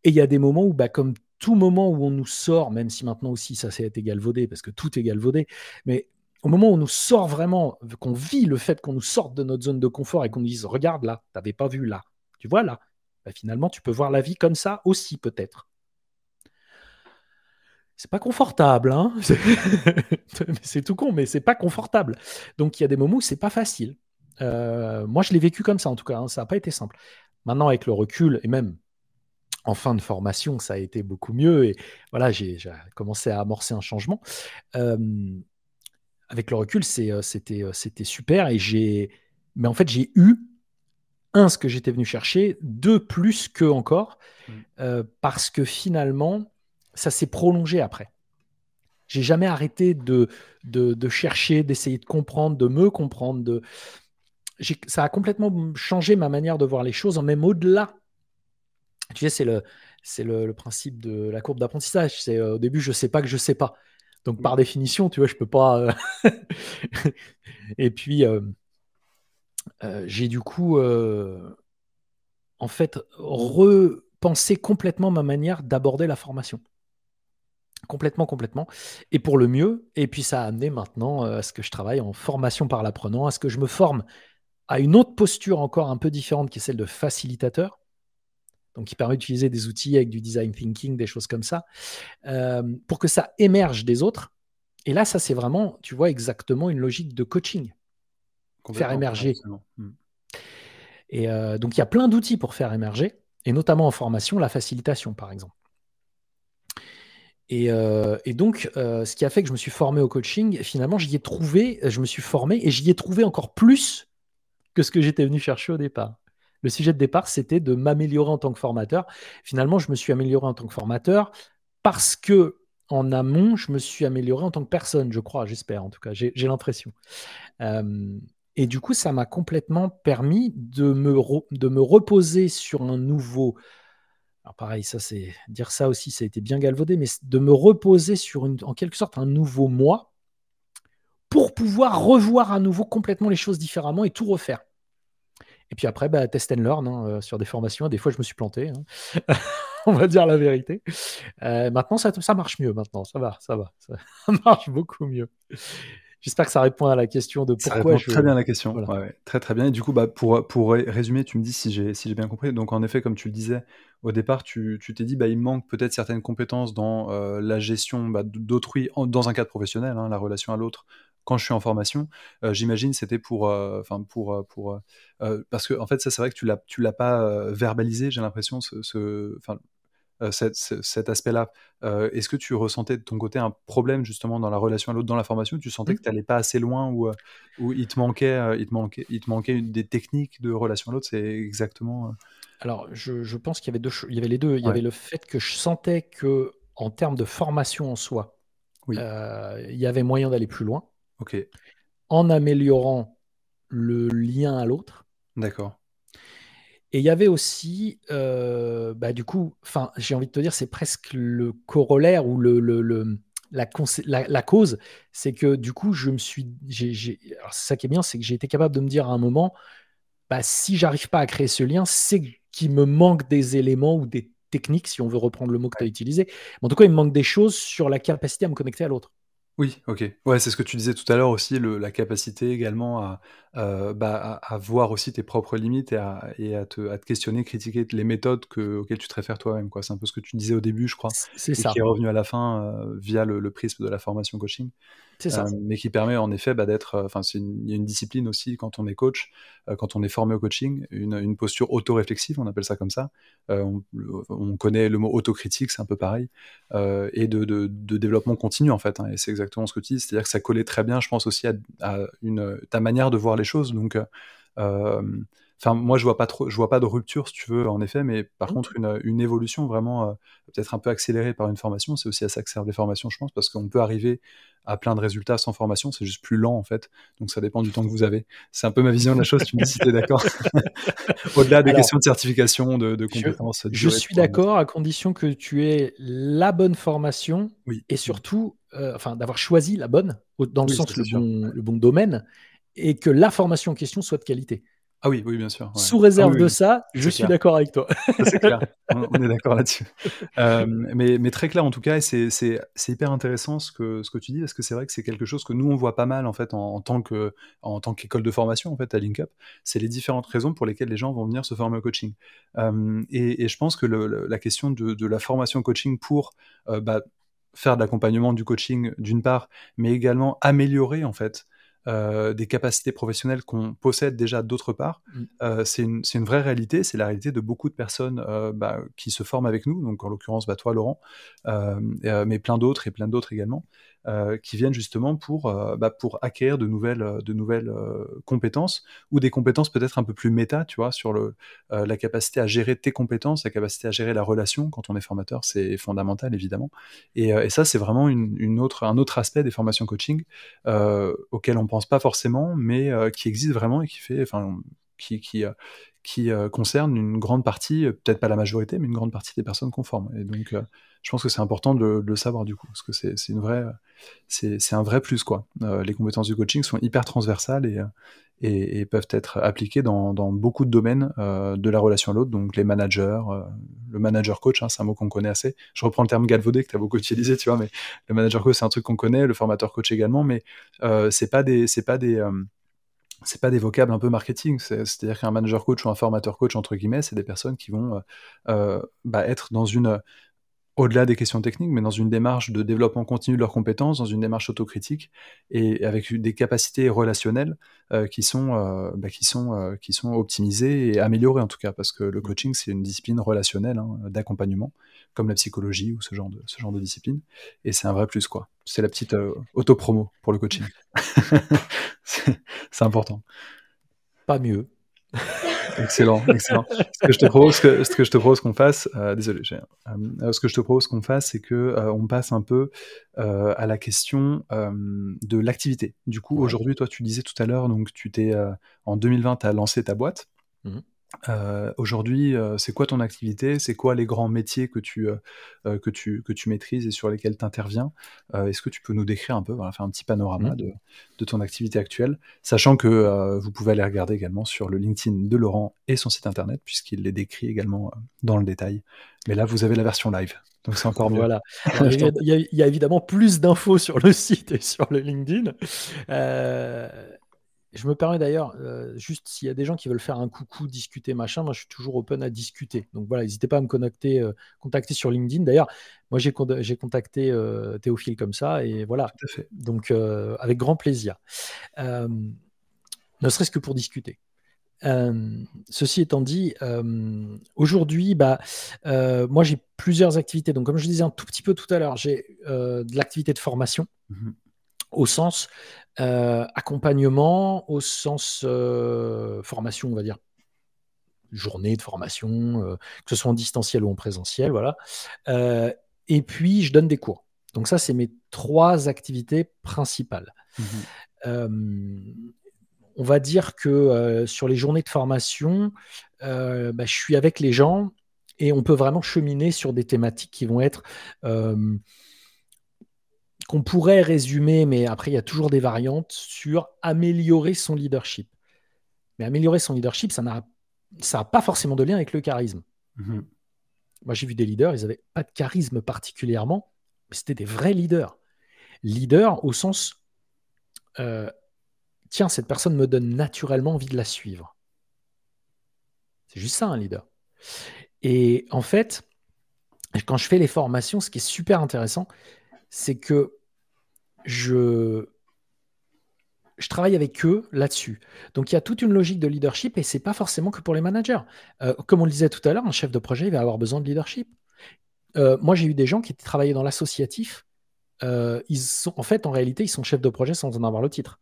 Et il y a des moments où, bah, comme tout moment où on nous sort, même si maintenant aussi ça s'est été galvaudé parce que tout est galvaudé, mais au moment où on nous sort vraiment, qu'on vit le fait qu'on nous sorte de notre zone de confort et qu'on nous dise regarde là, t'avais pas vu là, tu vois là, bah, finalement tu peux voir la vie comme ça aussi peut-être c'est pas confortable, hein c'est tout con, mais c'est pas confortable. Donc il y a des moments où c'est pas facile. Euh, moi, je l'ai vécu comme ça en tout cas, hein, ça n'a pas été simple. Maintenant, avec le recul et même en fin de formation, ça a été beaucoup mieux et voilà, j'ai commencé à amorcer un changement. Euh, avec le recul, euh, c'était super et j'ai, mais en fait, j'ai eu un ce que j'étais venu chercher, deux plus que encore, mmh. parce que finalement ça s'est prolongé après. J'ai jamais arrêté de, de, chercher, d'essayer de comprendre, de me comprendre. De... Ça a complètement changé ma manière de voir les choses, même au-delà. Tu sais, c'est le, c'est le, principe de la courbe d'apprentissage. C'est euh, au début, je sais pas que je sais pas. Donc, par définition, tu vois, je peux pas. Euh, et puis, euh, j'ai du coup, en fait, repensé complètement ma manière d'aborder la formation. Complètement, complètement. Et pour le mieux. Et puis ça a amené maintenant euh, à ce que je travaille en formation par l'apprenant, à ce que je me forme à une autre posture encore un peu différente qui est celle de facilitateur. Donc qui permet d'utiliser des outils avec du design thinking, des choses comme ça, euh, pour que ça émerge des autres. Et là, ça c'est vraiment, tu vois, exactement une logique de coaching. Faire émerger. Hmm. Et euh, donc il y a plein d'outils pour faire émerger, et notamment en formation, la facilitation par exemple. Euh, et, donc, euh, ce qui a fait que je me suis formé au coaching, finalement, j'y ai trouvé, je me suis formé et j'y ai trouvé encore plus que ce que j'étais venu chercher au départ. Le sujet de départ, c'était de m'améliorer en tant que formateur. Finalement, je me suis amélioré en tant que formateur parce que en amont, je me suis amélioré en tant que personne, je crois, j'espère en tout cas, j'ai l'impression. Euh, et du coup, ça m'a complètement permis de me, de me reposer sur un nouveau alors pareil, ça c'est dire ça aussi, ça a été bien galvaudé, mais de me reposer sur une, en quelque sorte un nouveau moi pour pouvoir revoir à nouveau complètement les choses différemment et tout refaire. Et puis après, bah, test and learn hein, euh, sur des formations. Des fois, je me suis planté. Hein. On va dire la vérité. Euh, maintenant, ça, ça marche mieux. Maintenant, ça va, ça va. Ça marche beaucoup mieux. J'espère que ça répond à la question de pourquoi ça Très bien la question. très très bien. Et du coup, bah, pour, pour résumer, tu me dis si j'ai si bien compris. Donc en effet, comme tu le disais au départ, tu t'es dit bah, il manque peut-être certaines compétences dans euh, la gestion bah, d'autrui dans un cadre professionnel, hein, la relation à l'autre. Quand je suis en formation, euh, j'imagine c'était pour, euh, enfin pour pour parce que en fait ça c'est vrai que tu l'as tu l'as pas verbalisé. J'ai l'impression ce, ce euh, cet, aspect-là. Euh, est-ce que tu ressentais de ton côté un problème justement dans la relation à l'autre, dans la formation? Tu sentais mmh. que tu n'allais pas assez loin ou, euh, il, te manquait, il, te manquait, il te manquait des techniques de relation à l'autre? C'est exactement. Alors, je, pense qu'il y avait deux, il y avait les deux. Il y avait le fait que je sentais que en termes de formation en soi, il y avait moyen d'aller plus loin. Ok. En améliorant le lien à l'autre. D'accord. Et il y avait aussi, euh, bah, du coup, enfin, j'ai envie de te dire, c'est presque le corollaire ou le, le, la, la, cause, c'est que du coup, je me suis, j'ai, alors ça qui est bien, c'est que j'ai été capable de me dire à un moment, bah, si j'arrive pas à créer ce lien, c'est qu'il me manque des éléments ou des techniques, si on veut reprendre le mot que tu as utilisé. en tout cas, il me manque des choses sur la capacité à me connecter à l'autre. Oui, OK. Ouais, c'est ce que tu disais tout à l'heure aussi, le la capacité également à, euh, bah, à voir aussi tes propres limites et à et à te à te questionner, critiquer les méthodes que auxquelles tu te réfères toi-même. C'est un peu ce que tu disais au début, je crois c'est et qui est revenu à la fin, euh, via le le prisme de la formation coaching. C'est ça. Euh, mais qui permet en effet bah, d'être. Enfin, il y a une discipline aussi quand on est coach, quand on est formé au coaching, une, une posture auto-réflexive, on appelle ça comme ça. On, on, connaît le mot autocritique, c'est un peu pareil, et de, de, de, développement continu en fait. Hein, et c'est exactement ce que tu dis, c'est-à-dire que ça collait très bien, je pense aussi à, à une, ta manière de voir les choses. Donc enfin, moi, je vois pas trop, je vois pas de rupture, si tu veux, en effet, mais par Mmh. contre, une, une évolution vraiment euh, peut-être un peu accélérée par une formation, c'est aussi à ça que servent les formations, je pense, parce qu'on peut arriver à plein de résultats sans formation, c'est juste plus lent en fait. Donc ça dépend du temps que vous avez. C'est un peu ma vision de la chose. Tu me dis si tu es d'accord. Au-delà des Alors, questions de certification, de, de Je, compétences. je de suis d'accord à condition que tu aies la bonne formation Oui, et surtout, euh, enfin, d'avoir choisi la bonne, dans le oui, sens le bon, le bon domaine, et que la formation en question soit de qualité. Ah oui, oui, bien sûr. ouais. Sous Ah réserve oui, de oui, ça, je suis d'accord avec toi. C'est clair. On, on est d'accord là-dessus. Euh, mais, mais très clair en tout cas, et c'est, hyper intéressant ce que, ce que tu dis, parce que c'est vrai que c'est quelque chose que nous on voit pas mal en fait en, en tant qu'école de formation en fait à LinkUp. C'est les différentes raisons pour lesquelles les gens vont venir se former au coaching. Euh, et, et je pense que le, le- la question de, de la formation coaching pour euh, bah, faire de l'accompagnement du coaching d'une part, mais également améliorer en fait euh, des capacités professionnelles qu'on possède déjà d'autre part, Mm. euh, c'est une, vraie réalité, c'est la réalité de beaucoup de personnes euh, bah, qui se forment avec nous, donc en l'occurrence bah, toi Laurent, mais plein d'autres et plein d'autres également, qui viennent justement pour, euh, bah, pour acquérir de nouvelles, euh, de nouvelles euh, compétences ou des compétences peut-être un peu plus méta, tu vois, sur le, euh, la capacité à gérer tes compétences, la capacité à gérer la relation quand on est formateur, c'est fondamental évidemment. Et, euh, ça, c'est vraiment une, autre, un autre aspect des formations coaching euh, auquel on pense pas forcément, mais euh, qui existe vraiment et qui fait, enfin, qui, euh, euh, concerne une grande partie, euh, peut-être pas la majorité, mais une grande partie des personnes conformes. Et donc, je pense que c'est important de, le- savoir du coup, parce que c'est une vraie, c'est un vrai plus quoi. Les compétences du coaching sont hyper transversales et, peuvent être appliquées dans, beaucoup de domaines de la relation à l'autre, donc les managers, le manager coach, hein, c'est un mot qu'on connaît assez. Je reprends le terme galvaudé que tu as beaucoup utilisé, tu vois, mais le manager coach c'est un truc qu'on connaît, le formateur coach également, mais c'est pas des, c'est pas des, c'est pas des vocables un peu marketing. C'est- C'est-à-dire qu'un manager coach ou un formateur coach entre guillemets, c'est des personnes qui vont euh, euh, bah, être dans une au-delà des questions techniques, mais dans une démarche de développement continu de leurs compétences, dans une démarche autocritique et avec des capacités relationnelles euh, qui sont euh, bah, qui sont euh, qui sont optimisées et améliorées en tout cas, parce que le coaching c'est une discipline relationnelle hein, d'accompagnement, comme la psychologie ou ce genre de ce genre de discipline, et c'est un vrai plus quoi. C'est la petite euh, auto-promo pour le coaching. c'est important. Pas mieux. Excellent, excellent. Ce que je te propose, que, ce que je te propose qu'on fasse, euh, désolé, euh, ce que je te propose qu'on fasse, c'est que euh, on passe un peu à la question de l'activité. Du coup, Ouais. aujourd'hui, toi, tu disais tout à l'heure, donc tu t'es en 2020, tu as lancé ta boîte. Mhm. Euh, aujourd'hui, euh, c'est quoi ton activité? C'est quoi les grands métiers que tu, euh, que tu, que tu maîtrises et sur lesquels tu interviens Est-ce que tu peux nous décrire un peu, voilà, faire un petit panorama Mhm. de, de ton activité actuelle? Sachant que vous pouvez aller regarder également sur le LinkedIn de Laurent et son site internet, puisqu'il les décrit également dans le détail. Mais là, vous avez la version live, donc c'est encore mieux. Voilà. Alors, il, y a, il y a- il y a évidemment plus d'infos sur le site et sur le LinkedIn. Euh, je me permets d'ailleurs, euh, juste s'il y a des gens qui veulent faire un coucou, discuter, machin, moi je suis toujours open à discuter. Donc voilà, n'hésitez pas à me connecter, euh, contacter sur LinkedIn. D'ailleurs, moi j'ai con- j'ai contacté euh, Théophile comme ça et voilà. Tout à fait. Donc avec grand plaisir. Ne serait-ce que pour discuter. Ceci étant dit, aujourd'hui, bah, moi j'ai plusieurs activités. Donc, comme je disais un tout petit peu tout à l'heure, j'ai de l'activité de formation Mhm. au sens euh, accompagnement, au sens euh, formation, on va dire journée de formation, euh, que ce soit en distanciel ou en présentiel, voilà. Et puis, je donne des cours. Donc ça, c'est mes trois activités principales. Euh, on va dire que sur les journées de formation, bah, je suis avec les gens et on peut vraiment cheminer sur des thématiques qui vont être qu'on pourrait résumer, mais après il y a toujours des variantes sur améliorer son leadership. Mais améliorer son leadership, ça n'a ça pas forcément de lien avec le charisme. Mhm. Moi, j'ai vu des leaders, ils n'avaient pas de charisme particulièrement, mais c'était des vrais leaders. Leaders au sens, euh, tiens, cette personne me donne naturellement envie de la suivre. C'est juste ça, un leader. Et en fait, quand je fais les formations, ce qui est super intéressant, c'est que je, travaille avec eux là-dessus. Donc il y a toute une logique de leadership et c'est pas forcément que pour les managers. Euh, comme on le disait tout à l'heure, un chef de projet il va avoir besoin de leadership. Euh, moi, j'ai eu des gens qui travaillaient dans l'associatif. Euh, ils sont, en fait, en réalité, ils sont chefs de projet sans en avoir le titre.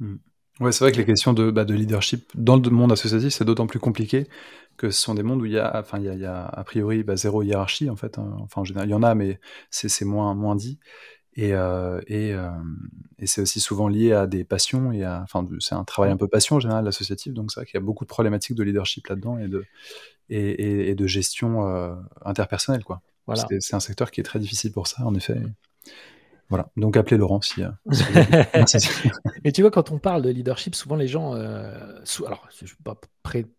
Mm. Ouais, c'est vrai que les questions de, bah, de leadership dans le monde associatif, c'est d'autant plus compliqué que ce sont des mondes où il y a, enfin, il y a, il y a a priori bah, zéro hiérarchie en fait. Hein. Enfin, en général, il y en a, mais c'est moins, moins dit. Et, euh, et, euh, et c'est aussi souvent lié à des passions et à, enfin, c'est un travail un peu passion en général associatif, donc c'est vrai qu'il y a beaucoup de problématiques de leadership là-dedans et de et, et, de gestion euh, interpersonnelle quoi. Voilà. C'est un secteur qui est très difficile pour ça en effet. Voilà, donc appelez Laurent si. Euh, Mais tu vois, quand on parle de leadership, souvent les gens, euh, alors je ne pas,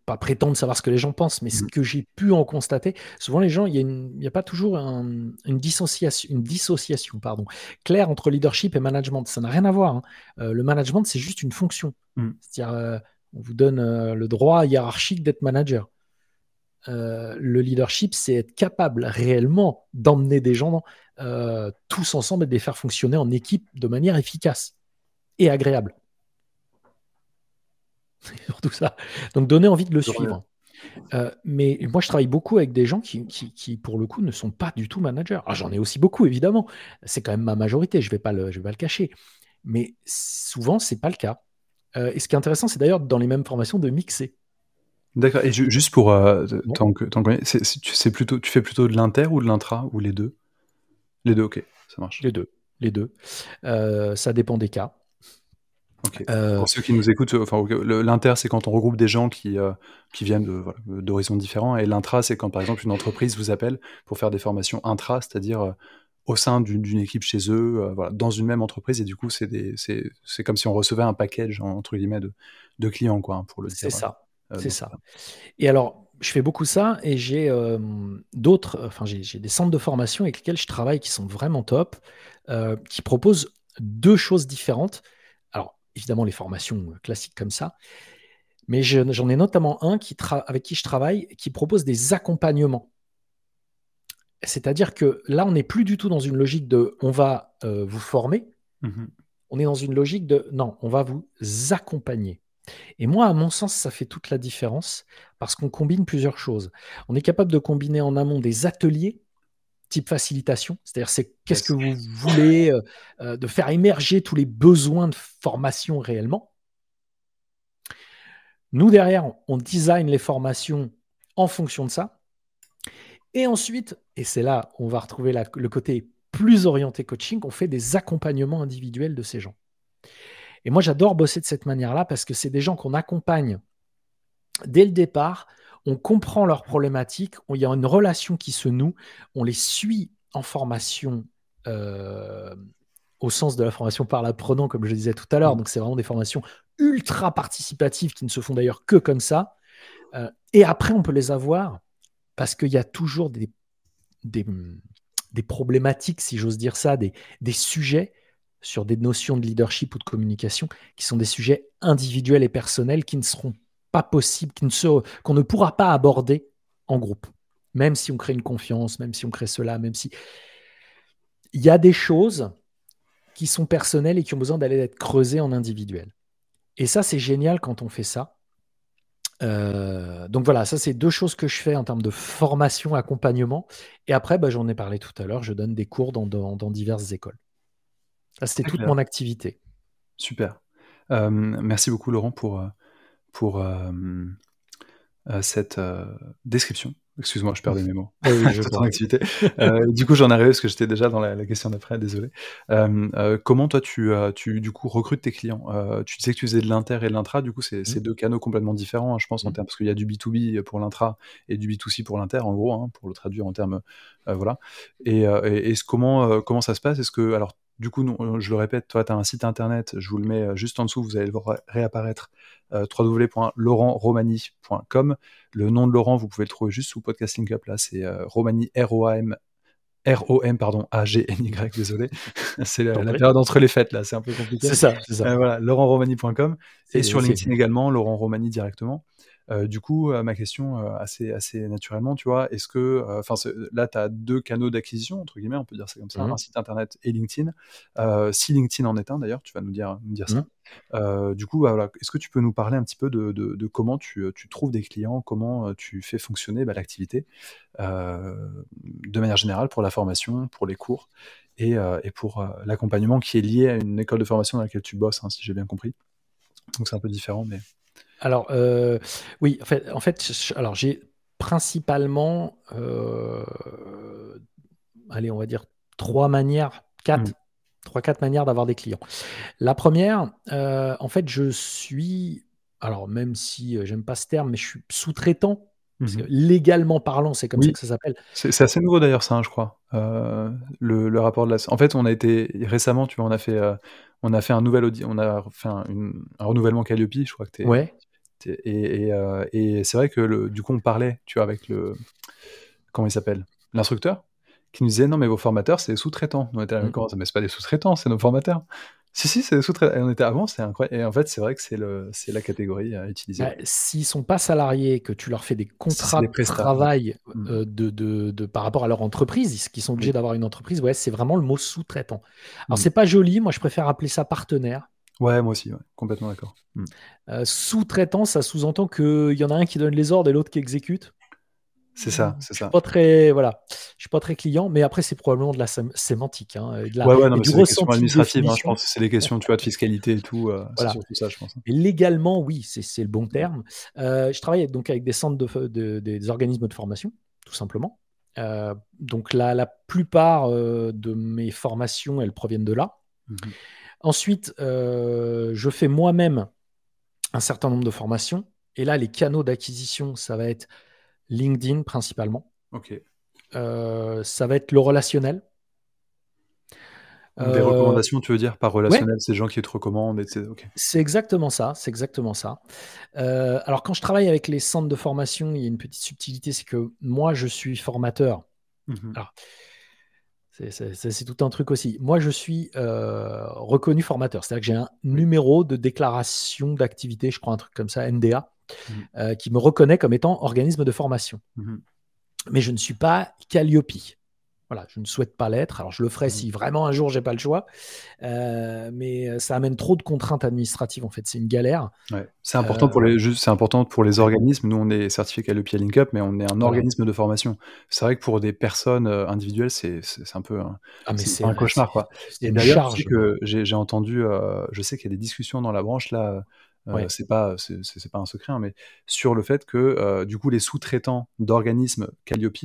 pas, prétendre savoir ce que les gens pensent, mais ce mm. que j'ai pu en constater, souvent les gens, il n'y a, a, pas toujours une dissociation, une dissociation pardon, claire entre leadership et management. Ça n'a rien à voir. Hein. Euh, le management, c'est juste une fonction. Mm. C'est-à-dire, on vous donne le droit hiérarchique d'être manager. le leadership, c'est être capable réellement d'emmener des gens dans, euh, tous ensemble et de les faire fonctionner en équipe de manière efficace et agréable. Surtout ça. Donc donner envie de le suivre. Euh, mais moi, je travaille beaucoup avec des gens qui, qui, pour le coup, ne sont pas du tout managers. Ah, j'en ai aussi beaucoup, évidemment. C'est quand même ma majorité, je ne vais, pas le, je vais pas le cacher. Mais souvent, ce n'est pas le cas. Euh, et ce qui est intéressant, c'est d'ailleurs dans les mêmes formations de mixer. D'accord. Et juste pour tant que, tant que c'est, plutôt, tu fais plutôt de l'inter ou de l'intra ou les deux? Les deux, ok, ça marche. Les deux, les deux. Euh, ça dépend des cas. Euh, Pour ceux qui nous écoutent, enfin, l'inter, c'est quand on regroupe des gens qui, euh, qui viennent d'horizons différents, et l'intra, c'est quand, par exemple, une entreprise vous appelle pour faire des formations intra, c'est-à-dire au sein d'une équipe chez eux, voilà, dans une même entreprise, et du coup, c'est comme si on recevait un package, entre guillemets, de, de clients, quoi, hein, pour le dire. C'est ça. c'est ça. Et alors, je fais beaucoup ça et j'ai euh, d'autres, enfin j'ai des centres de formation avec lesquels je travaille qui sont vraiment top, euh, qui proposent deux choses différentes. Alors évidemment les formations classiques comme ça, mais j'en ai notamment un qui avec qui je travaille qui propose des accompagnements. C'est-à-dire que là on n'est plus du tout dans une logique de on va euh, vous former, mmh on est dans une logique de non on va vous accompagner. Et moi, à mon sens, ça fait toute la différence parce qu'on combine plusieurs choses. On est capable de combiner en amont des ateliers type facilitation, c'est-à-dire c'est qu'est-ce que vous voulez, euh, euh, de faire émerger tous les besoins de formation réellement. Nous, derrière, on design les formations en fonction de ça. Et ensuite, et c'est là où on va retrouver le côté plus orienté coaching, on fait des accompagnements individuels de ces gens. Et moi, j'adore bosser de cette manière-là parce que c'est des gens qu'on accompagne dès le départ. On comprend leurs problématiques, il y a une relation qui se noue, on les suit en formation euh, au sens de la formation par l'apprenant, comme je disais tout à l'heure. Mm. Donc, c'est vraiment des formations ultra participatives qui ne se font d'ailleurs que comme ça. Euh, et après, on peut les avoir parce qu'il y a toujours des, des, problématiques, si j'ose dire ça, des, des sujets sur des notions de leadership ou de communication qui sont des sujets individuels et personnels qui ne seront pas possibles, qu'on ne, pourra pas aborder en groupe. Même si on crée une confiance, même si on crée cela, même si. Il y a des choses qui sont personnelles et qui ont besoin d'aller être creusées en individuel. Et ça, c'est génial quand on fait ça. Euh, donc voilà, ça c'est deux choses que je fais en termes de formation, accompagnement. Et après, bah, j'en ai parlé tout à l'heure, je donne des cours dans diverses écoles. Ah, c'était toute mon activité. Super. Euh, merci beaucoup Laurent pour, euh, pour euh, cette description. Excuse-moi, je perdais mes mots. Ah activité. du coup, j'en arrive parce que j'étais déjà dans la, question d'après, désolé. comment toi, tu, tu du coup recrutes tes clients? Tu disais que tu faisais de l'inter et de l'intra, du coup, c'est mmh. deux canaux complètement différents, hein, je pense, en mmh. termes, parce qu'il y a du B2B pour l'intra et du B2C pour l'inter, en gros, hein, pour le traduire en termes. voilà. Et, et, comment, comment ça se passe? Est-ce que, alors, du coup, euh, je le répète, toi, tu as un site internet, je vous le mets euh, juste en dessous, vous allez le voir réapparaître, euh, www.laurentRomani.com. Le nom de Laurent, vous pouvez le trouver juste sous Podcast Link Up, là, c'est euh, Romani, R-O-M, R-O-M, pardon, A-G-N-Y, désolé. c'est la, période entre les fêtes, là, c'est un peu compliqué. C'est ça, c'est ça. voilà, laurentRomani.com. Et sur LinkedIn également, Laurent Romani directement. Euh, du coup, euh, ma question euh, assez, assez naturellement, tu vois, est-ce que, enfin, là, tu as deux canaux d'acquisition, entre guillemets, on peut dire ça comme ça, mmh un site internet et LinkedIn. si LinkedIn en est un, d'ailleurs, tu vas nous dire, nous dire ça. Mmh. du coup, voilà, est-ce que tu peux nous parler un petit peu de, comment tu, trouves des clients, comment tu fais fonctionner bah, l'activité de manière générale pour la formation, pour les cours et, pour l'accompagnement qui est lié à une école de formation dans laquelle tu bosses, hein, si j'ai bien compris. Donc c'est un peu différent, mais. Alors, euh, oui, en fait, en fait alors j'ai principalement, euh, allez, on va dire trois manières, quatre, mmh. trois, quatre manières d'avoir des clients. La première, euh, en fait, je suis, alors même si j'aime pas ce terme, mais je suis sous-traitant. Mmh légalement parlant, c'est comme ça que ça s'appelle. C'est assez nouveau d'ailleurs, ça, hein, je crois. le, rapport de la. En fait, on a été récemment, tu vois, on a fait, on a fait un nouvel audit, on a fait un, renouvellement Calliope, je crois que tu es, ouais. Euh, et, c'est vrai que le, du coup, on parlait, tu vois, avec le. Comment il s'appelle L'instructeur, qui nous disait non, mais vos formateurs, c'est des sous-traitants. On était là, mmh. mais c'est pas des sous-traitants, c'est nos formateurs. Si, si, c'est des sous-traitants. On était avant, c'est incroyable. Et en fait, c'est vrai que c'est, le, c'est la catégorie à utiliser. Bah, s'ils sont pas salariés, que tu leur fais des contrats de travail mmh. euh, de, de, de, par rapport à leur entreprise, qui sont obligés d'avoir une entreprise, ouais, c'est vraiment le mot sous-traitant. Alors, mmh. c'est pas joli, moi je préfère appeler ça partenaire. Ouais, moi aussi, complètement d'accord. Hmm. Euh, sous-traitant, ça sous-entend qu'il y en a un qui donne les ordres et l'autre qui exécute. C'est ça, c'est ça. Pas très, voilà, je suis pas très client, mais après c'est probablement de la sémantique, hein, de la, ouais, ouais, non, c'est des questions administratives. Hein, je pense c'est des questions, tu vois, de fiscalité et tout. Euh, voilà. C'est surtout ça, je pense. Hein. légalement, oui, c'est le bon terme. Euh, je travaille donc avec des centres de, des organismes de formation, tout simplement. donc la, la plupart de mes formations, elles proviennent de là. Mmh Ensuite, euh, je fais moi-même un certain nombre de formations. Et là, les canaux d'acquisition, ça va être LinkedIn principalement. Ok. Euh, ça va être le relationnel. Des euh, recommandations, tu veux dire, par relationnel, c'est des gens qui te recommandent, etc. C'est exactement ça, c'est exactement ça. alors quand je travaille avec les centres de formation, il y a une petite subtilité, c'est que moi, je suis formateur. Mmh alors, c'est tout un truc aussi. Moi, je suis euh, reconnu formateur. C'est-à-dire que j'ai un numéro de déclaration d'activité, je crois un truc comme ça, NDA, mmh. euh, qui me reconnaît comme étant organisme de formation. Mmh. Mais je ne suis pas Calliope. Voilà, je ne souhaite pas l'être. Alors, je le ferai mmh. si vraiment un jour j'ai pas le choix. Euh, mais euh, ça amène trop de contraintes administratives. En fait, c'est une galère. C'est important pour les, euh, c'est important pour les organismes. Nous, on est certifié Calliope Link Up, mais on est un organisme de formation. C'est vrai que pour des personnes individuelles, c'est, un peu un, ah, un cauchemar, quoi. Et d'ailleurs, que j'ai, entendu, je sais qu'il y a des discussions dans la branche là. c'est pas c'est, pas un secret, hein, mais sur le fait que du coup les sous-traitants d'organismes Calliope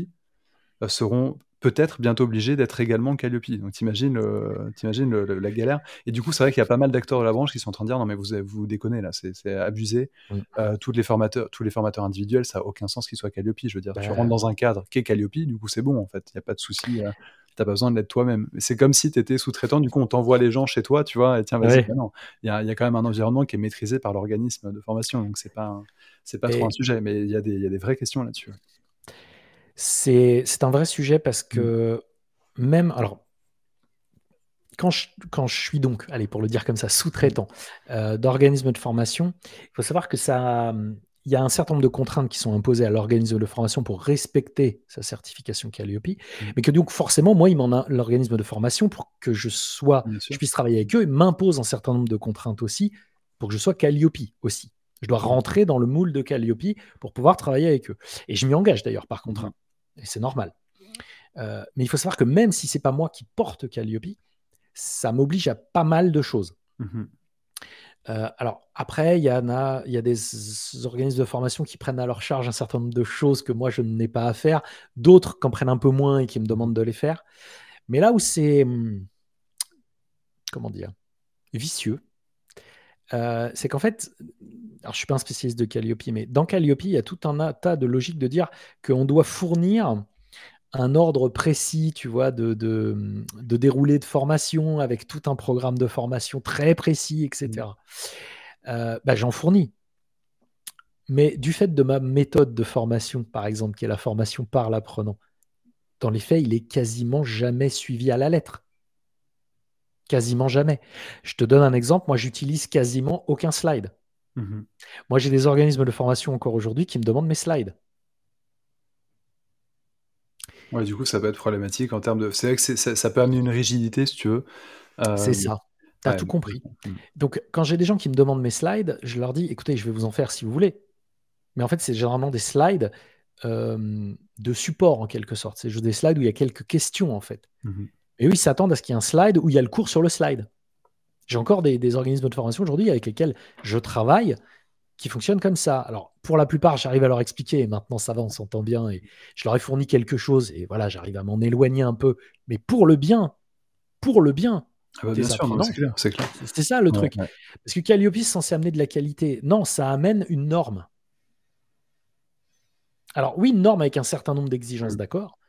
seront peut-être bientôt obligé d'être également Calliope. Donc t'imagines, t'imagines la galère. Et du coup, c'est vrai qu'il y a pas mal d'acteurs de la branche qui sont en train de dire non mais vous vous déconnez là, c'est abusé. Euh, tous les formateurs, tous les formateurs individuels, ça a aucun sens qu'ils soient Calliope. Je veux dire, tu rentres dans un cadre qui est Calliope, du coup c'est bon en fait. Il y a pas de souci. tu euh, T'as pas besoin de l'être toi-même. C'est comme si tu étais sous-traitant, du coup on t'envoie les gens chez toi, tu vois, et tiens, vas-y, non. Il y a, y a, quand même un environnement qui est maîtrisé par l'organisme de formation, donc c'est pas, c'est pas trop un sujet, mais il y, a des, y a des vraies questions là-dessus. C'est un vrai sujet parce que mmh. même, alors, quand je, quand je, suis donc, allez, pour le dire comme ça, sous-traitant euh, d'organismes de formation, il faut savoir que ça, il y a un certain nombre de contraintes qui sont imposées à l'organisme de formation pour respecter sa certification Calliope, mmh. mais que donc forcément, moi, il m'en a l'organisme de formation pour que je sois, je puisse travailler avec eux, et m'impose un certain nombre de contraintes aussi pour que je sois Calliope aussi. Je dois rentrer dans le moule de Calliope pour pouvoir travailler avec eux. Et je m'y engage d'ailleurs par contre. Hein. Et c'est normal. Euh, mais il faut savoir que même si c'est pas moi qui porte Calliope, ça m'oblige à pas mal de choses. Mhm. Euh, alors après, il y en a, il y a des organismes de formation qui prennent à leur charge un certain nombre de choses que moi je n'ai pas à faire, d'autres qui en prennent un peu moins et qui me demandent de les faire. Mais là où c'est, hum, comment dire, vicieux, euh, c'est qu'en fait, alors je suis pas un spécialiste de Calliope, mais dans Calliope, il y a tout un tas de logiques de dire qu'on doit fournir un ordre précis, tu vois, de, de, de, déroulé de formation avec tout un programme de formation très précis, etc. Mmh. Euh, bah, J'en fournis. Mais du fait de ma méthode de formation, par exemple, qui est la formation par l'apprenant, dans les faits, il est quasiment jamais suivi à la lettre. Quasiment jamais. Je te donne un exemple. Moi, j'utilise quasiment aucun slide. Mhm. Moi, j'ai des organismes de formation encore aujourd'hui qui me demandent mes slides. Ouais, du coup, ça peut être problématique en termes de. C'est vrai que ça, peut amener une rigidité, si tu veux. Euh, c'est ça. Tu as tout compris. Mm. Donc, quand j'ai des gens qui me demandent mes slides, je leur dis écoutez, je vais vous en faire si vous voulez. Mais en fait, c'est généralement des slides euh, de support en quelque sorte. C'est juste des slides où il y a quelques questions en fait. Mhm. Et eux, ils s'attendent à ce qu'il y ait un slide où il y a le cours sur le slide. J'ai encore des, organismes de formation aujourd'hui avec lesquels je travaille qui fonctionnent comme ça. Alors, pour la plupart, j'arrive à leur expliquer, et maintenant ça va, on s'entend bien, et je leur ai fourni quelque chose, et voilà, j'arrive à m'en éloigner un peu, mais pour le bien, pour le bien. Ah bah, bien sûr, c'est clair, c'est clair. C'est ça le truc. Parce que Calliope, c'est censé amener de la qualité. Non, ça amène une norme. Alors oui, une norme avec un certain nombre d'exigences, d'accord.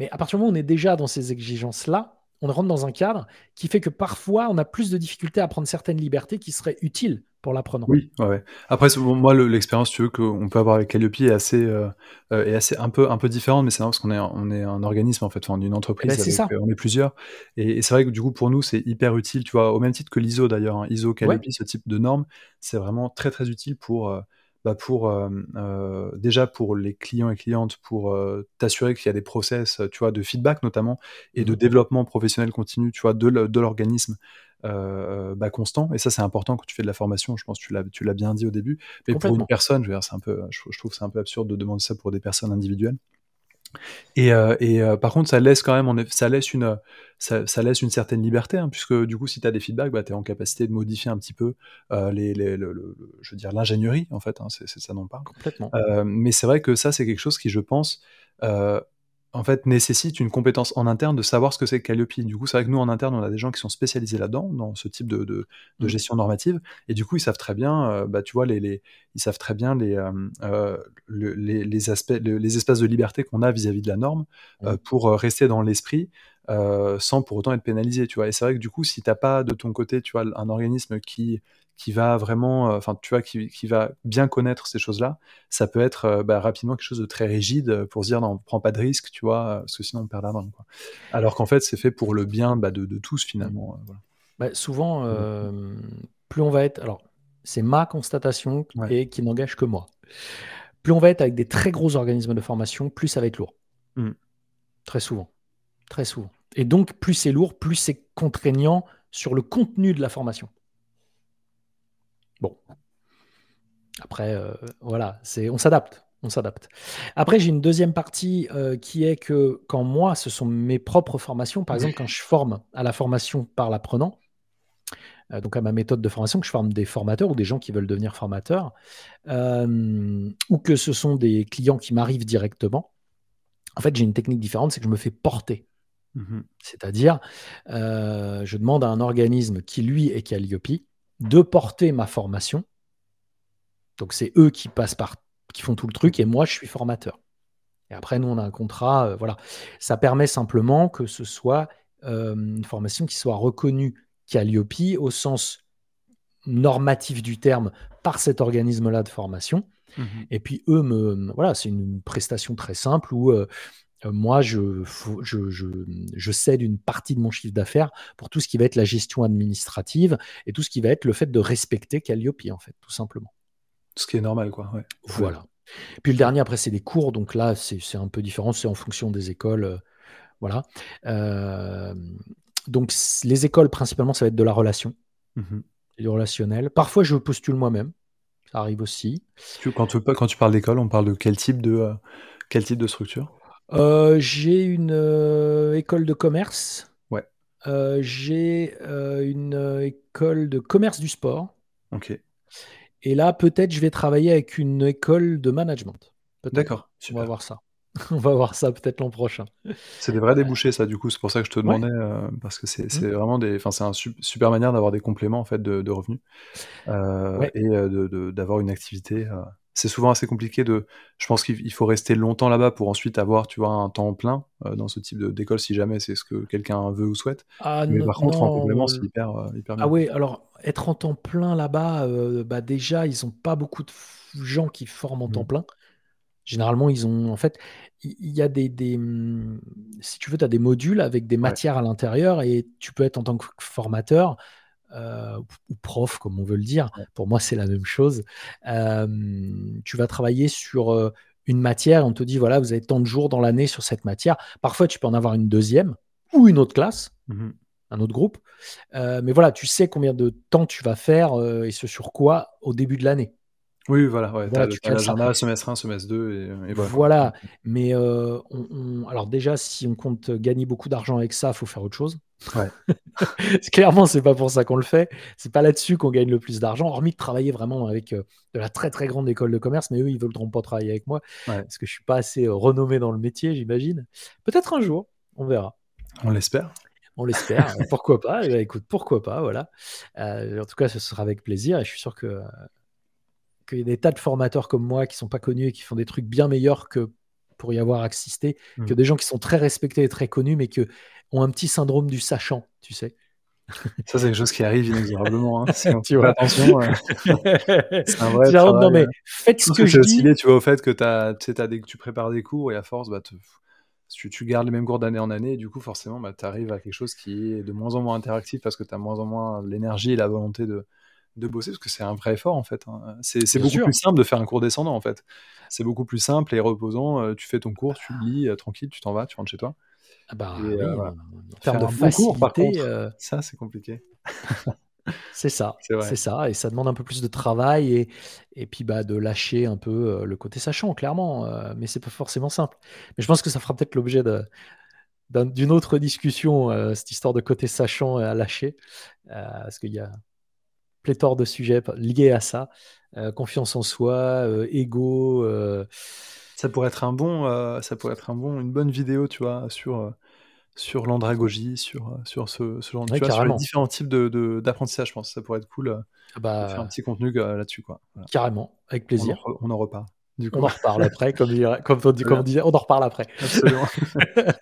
Mais à partir du moment où on est déjà dans ces exigences-là, on rentre dans un cadre qui fait que parfois on a plus de difficultés à prendre certaines libertés qui seraient utiles pour l'apprenant. Oui, ouais, Après, moi, l'expérience, tu veux, qu'on peut avoir avec Calliope est assez, euh, euh, est assez un peu, un peu différente, mais c'est parce qu'on est, on est un organisme en fait, enfin, une entreprise. Eh ben, euh, on est plusieurs, et, c'est vrai que du coup, pour nous, c'est hyper utile. Tu vois, au même titre que l'ISO d'ailleurs, hein, ISO, Calliope, ce type de normes, c'est vraiment très très utile pour bah pour déjà pour les clients et clientes, pour t'assurer qu'il y a des process, tu vois, de feedback notamment et de mmh développement professionnel continu, tu vois, de l'organisme bah, constant. Et ça, c'est important quand tu fais de la formation. Je pense que tu l'as, tu l'as bien dit au début. Mais pour une personne, je, c'est un peu, je, je trouve que c'est un peu absurde de demander ça pour des personnes individuelles. Et, euh, et euh, par contre, ça laisse quand même, ça laisse une, ça, ça laisse une certaine liberté, hein, puisque du coup, si tu as des feedbacks, bah, tu es en capacité de modifier un petit peu euh, les, les le, je veux dire l'ingénierie, en fait, hein, c'est ça non pas. Complètement. mais c'est vrai que ça, c'est quelque chose qui, je pense, en fait, nécessite une compétence en interne de savoir ce que c'est Calliope. Du coup, c'est vrai que nous, en interne, on a des gens qui sont spécialisés là-dedans, dans ce type de, de, mmh. gestion normative, et du coup, ils savent très bien, euh, bah, tu vois, les, les, ils savent très bien les, euh, euh, les, les, aspects, les espaces de liberté qu'on a vis-à-vis de la norme mmh. pour rester dans l'esprit. Sans pour autant être pénalisé, tu vois. Et c'est vrai que du coup, si t'as pas de ton côté, tu vois, un organisme qui qui va vraiment, euh, enfin, tu vois, qui, qui, va bien connaître ces choses-là, ça peut être euh, bah, rapidement quelque chose de très rigide pour se dire non, on prend pas de risque, tu vois, parce que sinon on perd la main. Quoi. Alors qu'en fait, c'est fait pour le bien bah, de, de, tous finalement. Euh, bah, souvent, plus on va être, alors c'est ma constatation et qui n'engage que moi. Plus on va être avec des très gros organismes de formation, plus ça va être lourd. Mmh. Très souvent. Très souvent. Et donc, plus c'est lourd, plus c'est contraignant sur le contenu de la formation. Bon. Après, euh, voilà, c'est, on s'adapte. On s'adapte. Après, j'ai une deuxième partie euh, qui est que quand moi, ce sont mes propres formations, par exemple, quand je forme à la formation par l'apprenant, euh, donc à ma méthode de formation, que je forme des formateurs ou des gens qui veulent devenir formateurs, ou que ce sont des clients qui m'arrivent directement, en fait, j'ai une technique différente, c'est que je me fais porter. Mmh C'est-à-dire, je demande à un organisme qui, lui, est Calliope, de porter ma formation. Donc c'est eux qui passent par, qui font tout le truc et moi je suis formateur. Et après nous on a un contrat, euh, voilà. Ça permet simplement que ce soit euh, une formation qui soit reconnue Calliope au sens normatif du terme par cet organisme-là de formation. Mmh et puis eux me, voilà, c'est une prestation très simple où euh, euh, moi, je, je, cède une partie de mon chiffre d'affaires pour tout ce qui va être la gestion administrative et tout ce qui va être le fait de respecter Calliope, en fait, tout simplement. Ce qui est normal, quoi. Voilà. Puis le dernier, après, c'est des cours. Donc là, c'est un peu différent. C'est en fonction des écoles. Euh, voilà. Euh, donc les écoles, principalement, ça va être de la relation. Mmh du relationnel. Parfois, je postule moi-même. Ça arrive aussi. Quand tu, quand tu parles d'école, on parle de quel type de, quel type de structure? Euh, j'ai une euh, école de commerce. Ouais. Euh, j'ai une école de commerce du sport. Ok. Et là, peut-être, je vais travailler avec une école de management. D'accord. On va voir ça. On va voir ça peut-être l'an prochain. C'est des vrais débouchés, ça, du coup. C'est pour ça que je te demandais, parce que c'est mmh. vraiment des. Enfin, c'est une super manière d'avoir des compléments en fait de, revenus et d'avoir une activité c'est souvent assez compliqué de. Je pense qu'il faut rester longtemps là-bas pour ensuite avoir, tu vois, un temps plein euh, dans ce type d'école si jamais c'est ce que quelqu'un veut ou souhaite. Ah, Mais par contre, en complément, c'est hyper, euh, hyper bien. Ah oui, alors être en temps plein là-bas, euh, bah déjà, ils n'ont pas beaucoup de gens qui forment en temps mmh. plein. Généralement, ils ont. En fait, il y, a des, des, mmh, Si tu veux, tu as des modules avec des matières à l'intérieur et tu peux être en tant que formateur euh, ou prof, comme on veut le dire. Pour moi, c'est la même chose. tu vas travailler sur euh, une matière, on te dit, voilà, vous avez tant de jours dans l'année sur cette matière. Parfois, tu peux en avoir une deuxième ou une autre classe, mmh un autre groupe. Euh, mais voilà, tu sais combien de temps tu vas faire et ce sur quoi au début de l'année. Oui, voilà, ouais, voilà, tu as l'agenda semestre 1, semestre 2 et, voilà. Voilà, mais on, alors déjà, si on compte gagner beaucoup d'argent avec ça, il faut faire autre chose. Ouais. Clairement, c'est pas pour ça qu'on le fait. C'est pas là-dessus qu'on gagne le plus d'argent, hormis de travailler vraiment avec de la très très grande école de commerce. Mais eux, ils ne voudront pas travailler avec moi parce que je suis pas assez renommé dans le métier, j'imagine. Peut-être un jour, on verra. On l'espère. On l'espère. pourquoi pas eh ben, Écoute, pourquoi pas Voilà. en tout cas, ce sera avec plaisir et je suis sûr que qu'il y a des tas de formateurs comme moi qui sont pas connus et qui font des trucs bien meilleurs que pour y avoir assisté, mmh. que des gens qui sont très respectés et très connus, mais qui ont un petit syndrome du sachant, tu sais. Ça, c'est quelque chose qui arrive inexorablement. Hein. Si on tu vois. attention, euh, c'est un vrai travail. Non, mais faites ce que je, dis. tu vois, au fait que, as, as des, tu prépares des cours et à force, bah, tu, tu, gardes les mêmes cours d'année en année, et du coup, forcément, bah, tu arrives à quelque chose qui est de moins en moins interactif parce que tu as moins en moins l'énergie et la volonté de, de bosser parce que c'est un vrai effort en fait. Hein. C'est beaucoup plus simple de faire un cours descendant en fait. C'est beaucoup plus simple et reposant. Euh, tu fais ton cours, tu lis euh, tranquille, tu t'en vas, tu rentres chez toi. Ah bah, euh, termes de facilité, par contre, ça c'est compliqué. c'est ça, c'est ça, et ça demande un peu plus de travail et, et puis bah, de lâcher un peu le côté sachant, clairement, mais c'est pas forcément simple. Mais je pense que ça fera peut-être l'objet d'une autre discussion, cette histoire de côté sachant à lâcher, parce qu'il y a, pléthore de sujets liés à ça. Euh, confiance en soi, euh, ego. Euh. Ça pourrait être un bon, ça pourrait être un bon, une bonne vidéo, tu vois, sur sur l'andragogie, sur sur ce, ce genre de sur les différents types de d'apprentissage. je pense, ça pourrait être cool. Ah bah, de faire un petit contenu là-dessus, quoi. Carrément, avec plaisir. On en, reparle. Du coup. On en reparle après, comme, comme, on, dit, comme on disait, on en reparle après. Absolument.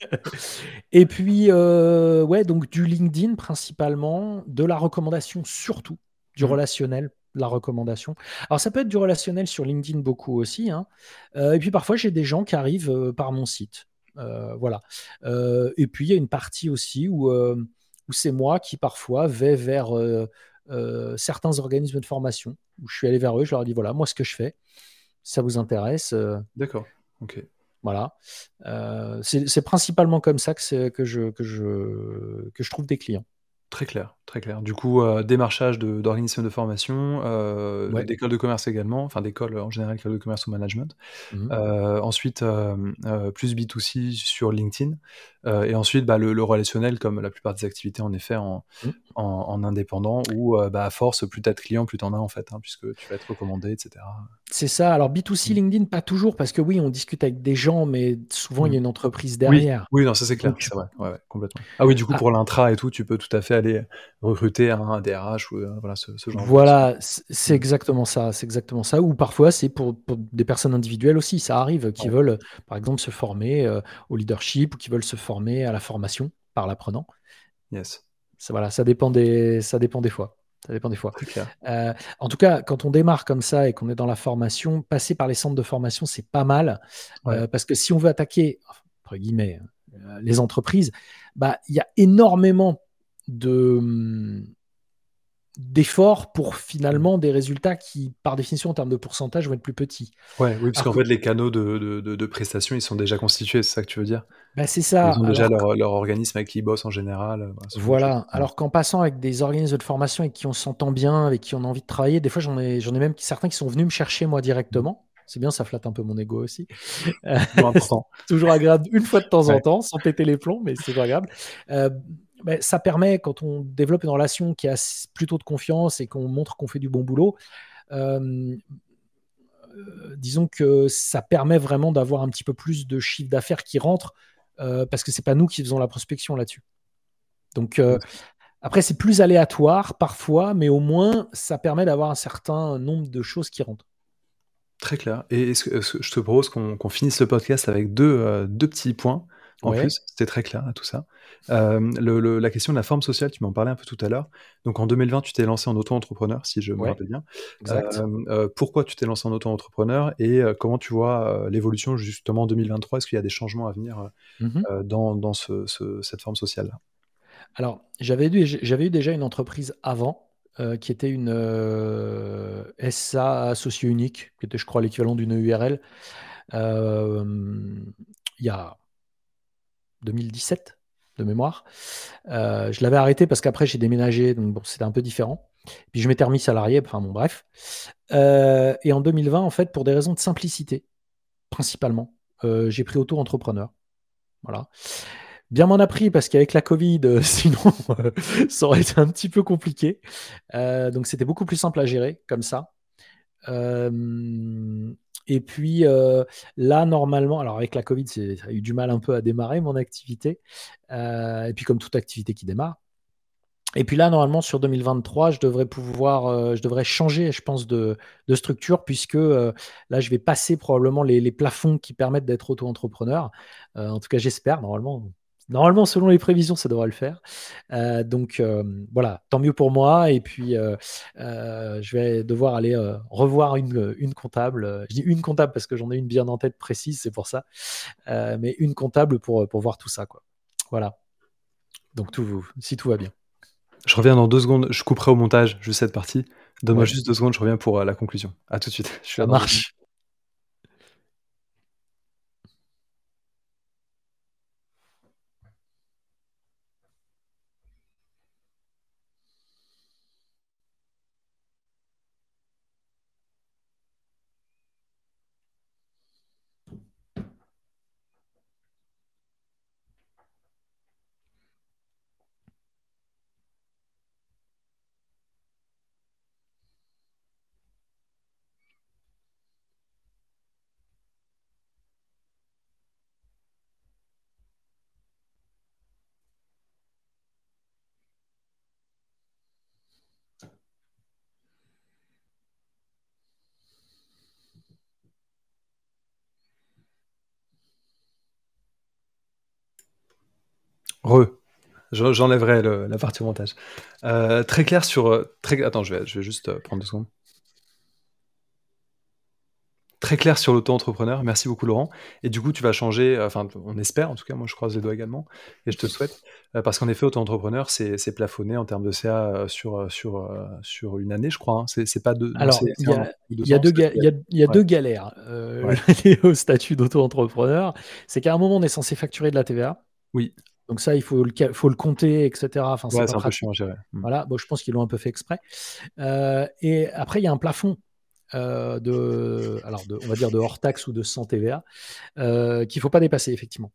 Et puis, ouais, donc du LinkedIn principalement, de la recommandation surtout du mmh. relationnel, la recommandation. Alors ça peut être du relationnel sur LinkedIn beaucoup aussi. Hein. Euh, et puis parfois j'ai des gens qui arrivent euh, par mon site. Euh, voilà. et puis il y a une partie aussi où, où c'est moi qui parfois vais vers certains organismes de formation, où je suis allé vers eux, je leur dis voilà, moi ce que je fais, ça vous intéresse. D'accord. Ok. Voilà. c'est principalement comme ça que, que, je, que, je, que je trouve des clients. Très clair, très clair. Du coup, euh, démarchage d'organismes de, formation, euh, d'écoles de commerce également, enfin d'écoles en général, écoles de commerce ou management. Mmh euh, ensuite, plus B2C sur LinkedIn. et ensuite, bah, le, relationnel, comme la plupart des activités, en effet, en, mmh. en, indépendant, où bah, à force, plus tu as de clients, plus tu en as, en fait, hein, puisque tu vas être recommandé, etc. C'est ça. Alors, B2C, mmh. LinkedIn, pas toujours, parce que oui, on discute avec des gens, mais souvent, il y a une entreprise derrière. Oui, non, ça c'est clair, c'est vrai, ouais, complètement. Ah oui, du coup, ah. pour l'intra et tout, tu peux tout à fait aller recruter un DRH ou euh, voilà ce, genre voilà c'est exactement ça c'est exactement ça. Ou parfois c'est pour, des personnes individuelles aussi. Ça arrive qui veulent par exemple se former euh, au leadership ou qui veulent se former à la formation par l'apprenant. Yes. Ça voilà ça dépend des ça dépend des fois. Ça dépend des fois. Euh, en tout cas, quand on démarre comme ça et qu'on est dans la formation, passer par les centres de formation, c'est pas mal. parce que si on veut attaquer, entre guillemets, les entreprises, bah, il y a énormément de d'efforts pour finalement des résultats qui, par définition, en termes de pourcentage, vont être plus petits. Ouais, oui, parce qu'en fait, les canaux de, de, de, prestations, ils sont déjà constitués, c'est ça que tu veux dire? Bah, C'est ça. Ils ont déjà leur, leur, organisme avec qui ils bossent en général. Voilà. Alors qu'en passant avec des organismes de formation avec qui on s'entend bien, avec qui on a envie de travailler, des fois, j'en ai, j'en ai même certains qui sont venus me chercher moi directement. C'est bien, ça flatte un peu mon ego aussi. toujours agréable une fois de temps en temps, sans péter les plombs, mais c'est agréable. Euh, ben, ça permet, quand on développe une relation qui a plutôt de confiance et qu'on montre qu'on fait du bon boulot, euh, euh, disons que ça permet vraiment d'avoir un petit peu plus de chiffre d'affaires qui rentre euh, parce que c'est pas nous qui faisons la prospection là-dessus. Donc après, c'est plus aléatoire parfois, mais au moins ça permet d'avoir un certain nombre de choses qui rentrent. Très clair. Et je te propose qu'on finisse le podcast avec deux, deux petits points. En plus, c'était très clair tout ça. Euh, la question de la forme sociale, tu m'en parlais un peu tout à l'heure. Donc en 2020, tu t'es lancé en auto-entrepreneur, si je me rappelle bien. Euh, pourquoi tu t'es lancé en auto-entrepreneur et euh, comment tu vois l'évolution justement en 2023 Est-ce qu'il y a des changements à venir mmh dans, cette forme sociale-là? Alors, j'avais eu, déjà une entreprise avant. qui était une SA socio-unique, qui était, je crois, l'équivalent d'une URL. Il y a 2017, de mémoire. je l'avais arrêté parce qu'après j'ai déménagé, donc bon, c'était un peu différent. Puis je m'étais remis salarié, enfin bon, bref. et en 2020, en fait, pour des raisons de simplicité, principalement, j'ai pris auto-entrepreneur. Voilà. Bien m'en a pris parce qu'avec la Covid, sinon, ça aurait été un petit peu compliqué. donc c'était beaucoup plus simple à gérer comme ça. Et puis là, normalement, alors avec la Covid, ça a eu du mal un peu à démarrer mon activité. et puis comme toute activité qui démarre. Et puis là, normalement, sur 2023, je devrais pouvoir, je devrais changer, je pense, de, structure, puisque là, je vais passer probablement les, les plafonds qui permettent d'être auto-entrepreneur. en tout cas, j'espère, normalement. Normalement, selon les prévisions, ça devrait le faire. Euh, donc euh, voilà, tant mieux pour moi. Et puis, euh, je vais devoir aller revoir une, une, comptable. Je dis une comptable parce que j'en ai une bien en tête précise, c'est pour ça. mais une comptable pour, pour voir tout ça. Quoi. Voilà. Donc, tout, si tout va bien. Je reviens dans deux secondes. Je couperai au montage juste cette partie. Donne-moi juste deux secondes, je reviens pour la conclusion. À tout de suite. Je suis ça marche. Re. J'enlèverai la partie montage. Euh, très clair sur. Euh, très... Attends, je vais, je vais juste euh, prendre deux secondes. Très clair sur l'auto-entrepreneur. Merci beaucoup, Laurent. Et du coup, tu vas changer. Enfin, on espère, en tout cas, moi je croise les doigts également. Et je te souhaite. parce qu'en effet, auto-entrepreneur, c'est plafonné en termes de CA sur, sur, sur une année, je crois. Hein. C'est pas deux. Alors, il y, a deux, y a deux galères au statut d'auto-entrepreneur. C'est qu'à un moment, on est censé facturer de la TVA. Oui. Donc ça, il faut le, faut le compter, etc. Enfin, c'est un peu chiant hmm. Voilà, bon, je pense qu'ils l'ont un peu fait exprès. Euh, et après, il y a un plafond euh, de, alors de, on va dire de hors taxe ou de 100 TVA euh, qu'il ne faut pas dépasser, effectivement.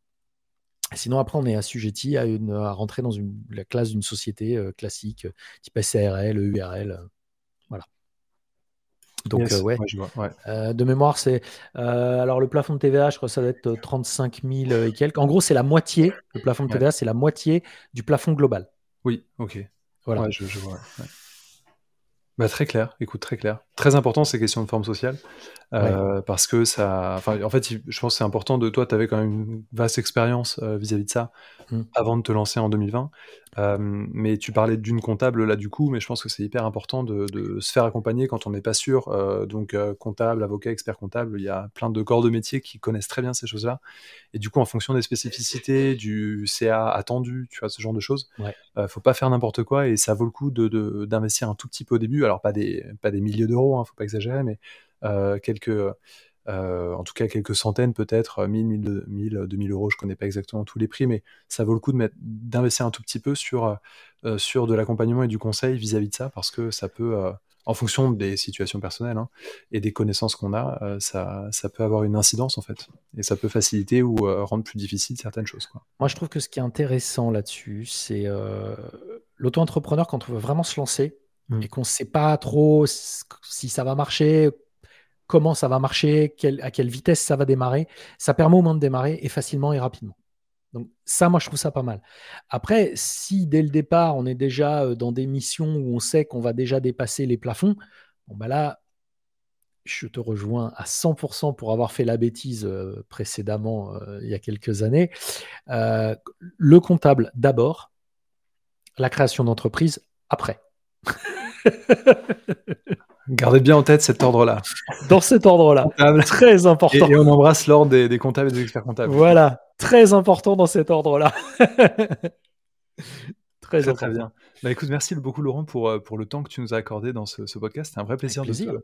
Sinon, après, on est assujetti à, une, à rentrer dans une, la classe d'une société classique, type SARL, URL. Donc, euh, ouais. Euh, de mémoire, c'est. Euh, alors, le plafond de TVA, je crois que ça doit être 35 000 et quelques. En gros, c'est la moitié. Le plafond de TVA, c'est la moitié du plafond global. Oui, ok. Voilà. je, je vois. Bah, très clair, écoute, très clair. Très important ces questions de forme sociale, euh, parce que ça. Enfin, en fait, je pense que c'est important de toi, tu avais quand même une vaste expérience euh, vis-à-vis de ça mmh. avant de te lancer en 2020. Euh, mais tu parlais d'une comptable là du coup, mais je pense que c'est hyper important de, se faire accompagner quand on n'est pas sûr. donc, comptable, avocat, expert comptable, il y a plein de corps de métier qui connaissent très bien ces choses-là. Et du coup, en fonction des spécificités, du CA attendu, tu vois, ce genre de choses, ne faut pas faire n'importe quoi et ça vaut le coup d'investir un tout petit peu au début. Alors, pas des, pas des milliers d'euros, hein, faut pas exagérer, mais quelques euh, en tout cas quelques centaines peut-être, 1000, 1000, 2000 euros, je connais pas exactement tous les prix, mais ça vaut le coup d'investir un tout petit peu sur, euh, sur de l'accompagnement et du conseil vis-à-vis de ça, parce que ça peut, euh, en fonction des situations personnelles hein, et des connaissances qu'on a, ça, ça, peut avoir une incidence en fait, et ça peut faciliter ou rendre plus difficile certaines choses. Quoi. Moi je trouve que ce qui est intéressant là-dessus, c'est l'auto-entrepreneur quand on veut vraiment se lancer, mmh. et qu'on ne sait pas trop si ça va marcher, comment ça va marcher, à quelle vitesse ça va démarrer. Ça permet au moins de démarrer et facilement et rapidement. Donc ça, moi, je trouve ça pas mal. Après, si dès le départ, on est déjà euh, dans des missions où on sait qu'on va déjà dépasser les plafonds, bon, bah là, je te rejoins à 100% pour avoir fait la bêtise euh, précédemment, euh, il y a quelques années. le comptable d'abord, la création d'entreprise après. Gardez bien en tête cet ordre-là. Dans cet ordre-là. Très important. Et, on embrasse l'ordre des, comptables et des experts comptables. Voilà. Très important dans cet ordre-là. très, très, bien. Bah, écoute, merci beaucoup Laurent pour, euh, pour le temps que tu nous as accordé dans ce, podcast. C'était un vrai plaisir, De,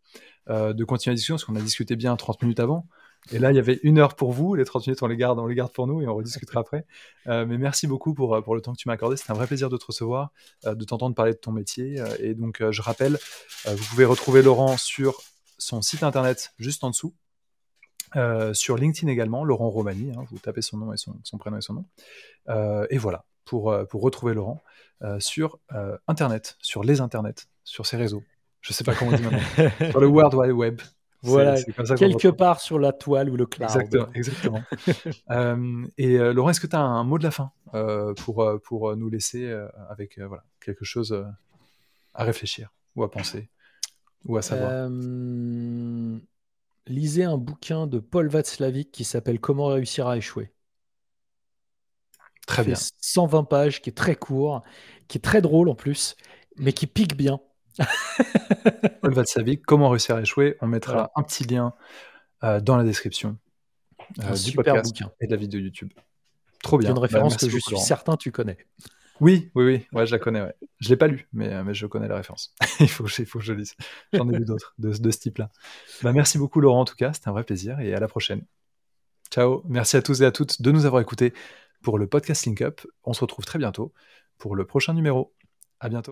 euh, de, continuer la discussion parce qu'on a discuté bien 30 minutes avant. Et là, il y avait une heure pour vous. Les 30 minutes, on les garde, on les garde pour nous et on rediscutera après. Euh, mais merci beaucoup pour, pour le temps que tu m'as accordé. C'était un vrai plaisir de te recevoir, de t'entendre parler de ton métier. et donc, je rappelle, vous pouvez retrouver Laurent sur son site internet juste en dessous. sur LinkedIn également, Laurent Romani, hein, vous tapez son nom et son, son prénom et son nom. et voilà, pour, pour retrouver Laurent sur Internet, sur les Internets, sur ses réseaux. Je sais pas comment on dit maintenant. sur le World Wide Web. Voilà, quelque part sur la toile ou le cloud. Exactement. exactement. euh, et euh, Laurent, est-ce que tu as un mot de la fin euh, pour, pour nous laisser avec voilà, quelque chose à réfléchir ou à penser ou à savoir? Lisez un bouquin de Paul Václavic qui s'appelle Comment réussir à échouer. Très bien. 120 pages, qui est très court, qui est très drôle en plus, mais qui pique bien. Paul Vatsavic, comment réussir à échouer On mettra un petit lien euh, dans la description euh, du podcast bouquin. et de la vidéo YouTube. Trop bien. une bah, référence que je suis certain tu connais. Oui, oui, oui, ouais, je la connais. Ouais. Je l'ai pas lu, mais, euh, mais je connais la référence. il, faut, il faut que je lise. J'en ai lu d'autres de, de, ce type-là. Bah, merci beaucoup Laurent en tout cas, c'était un vrai plaisir et à la prochaine. Ciao, merci à tous et à toutes de nous avoir écoutés pour le podcast Link Up. On se retrouve très bientôt pour le prochain numéro. À bientôt.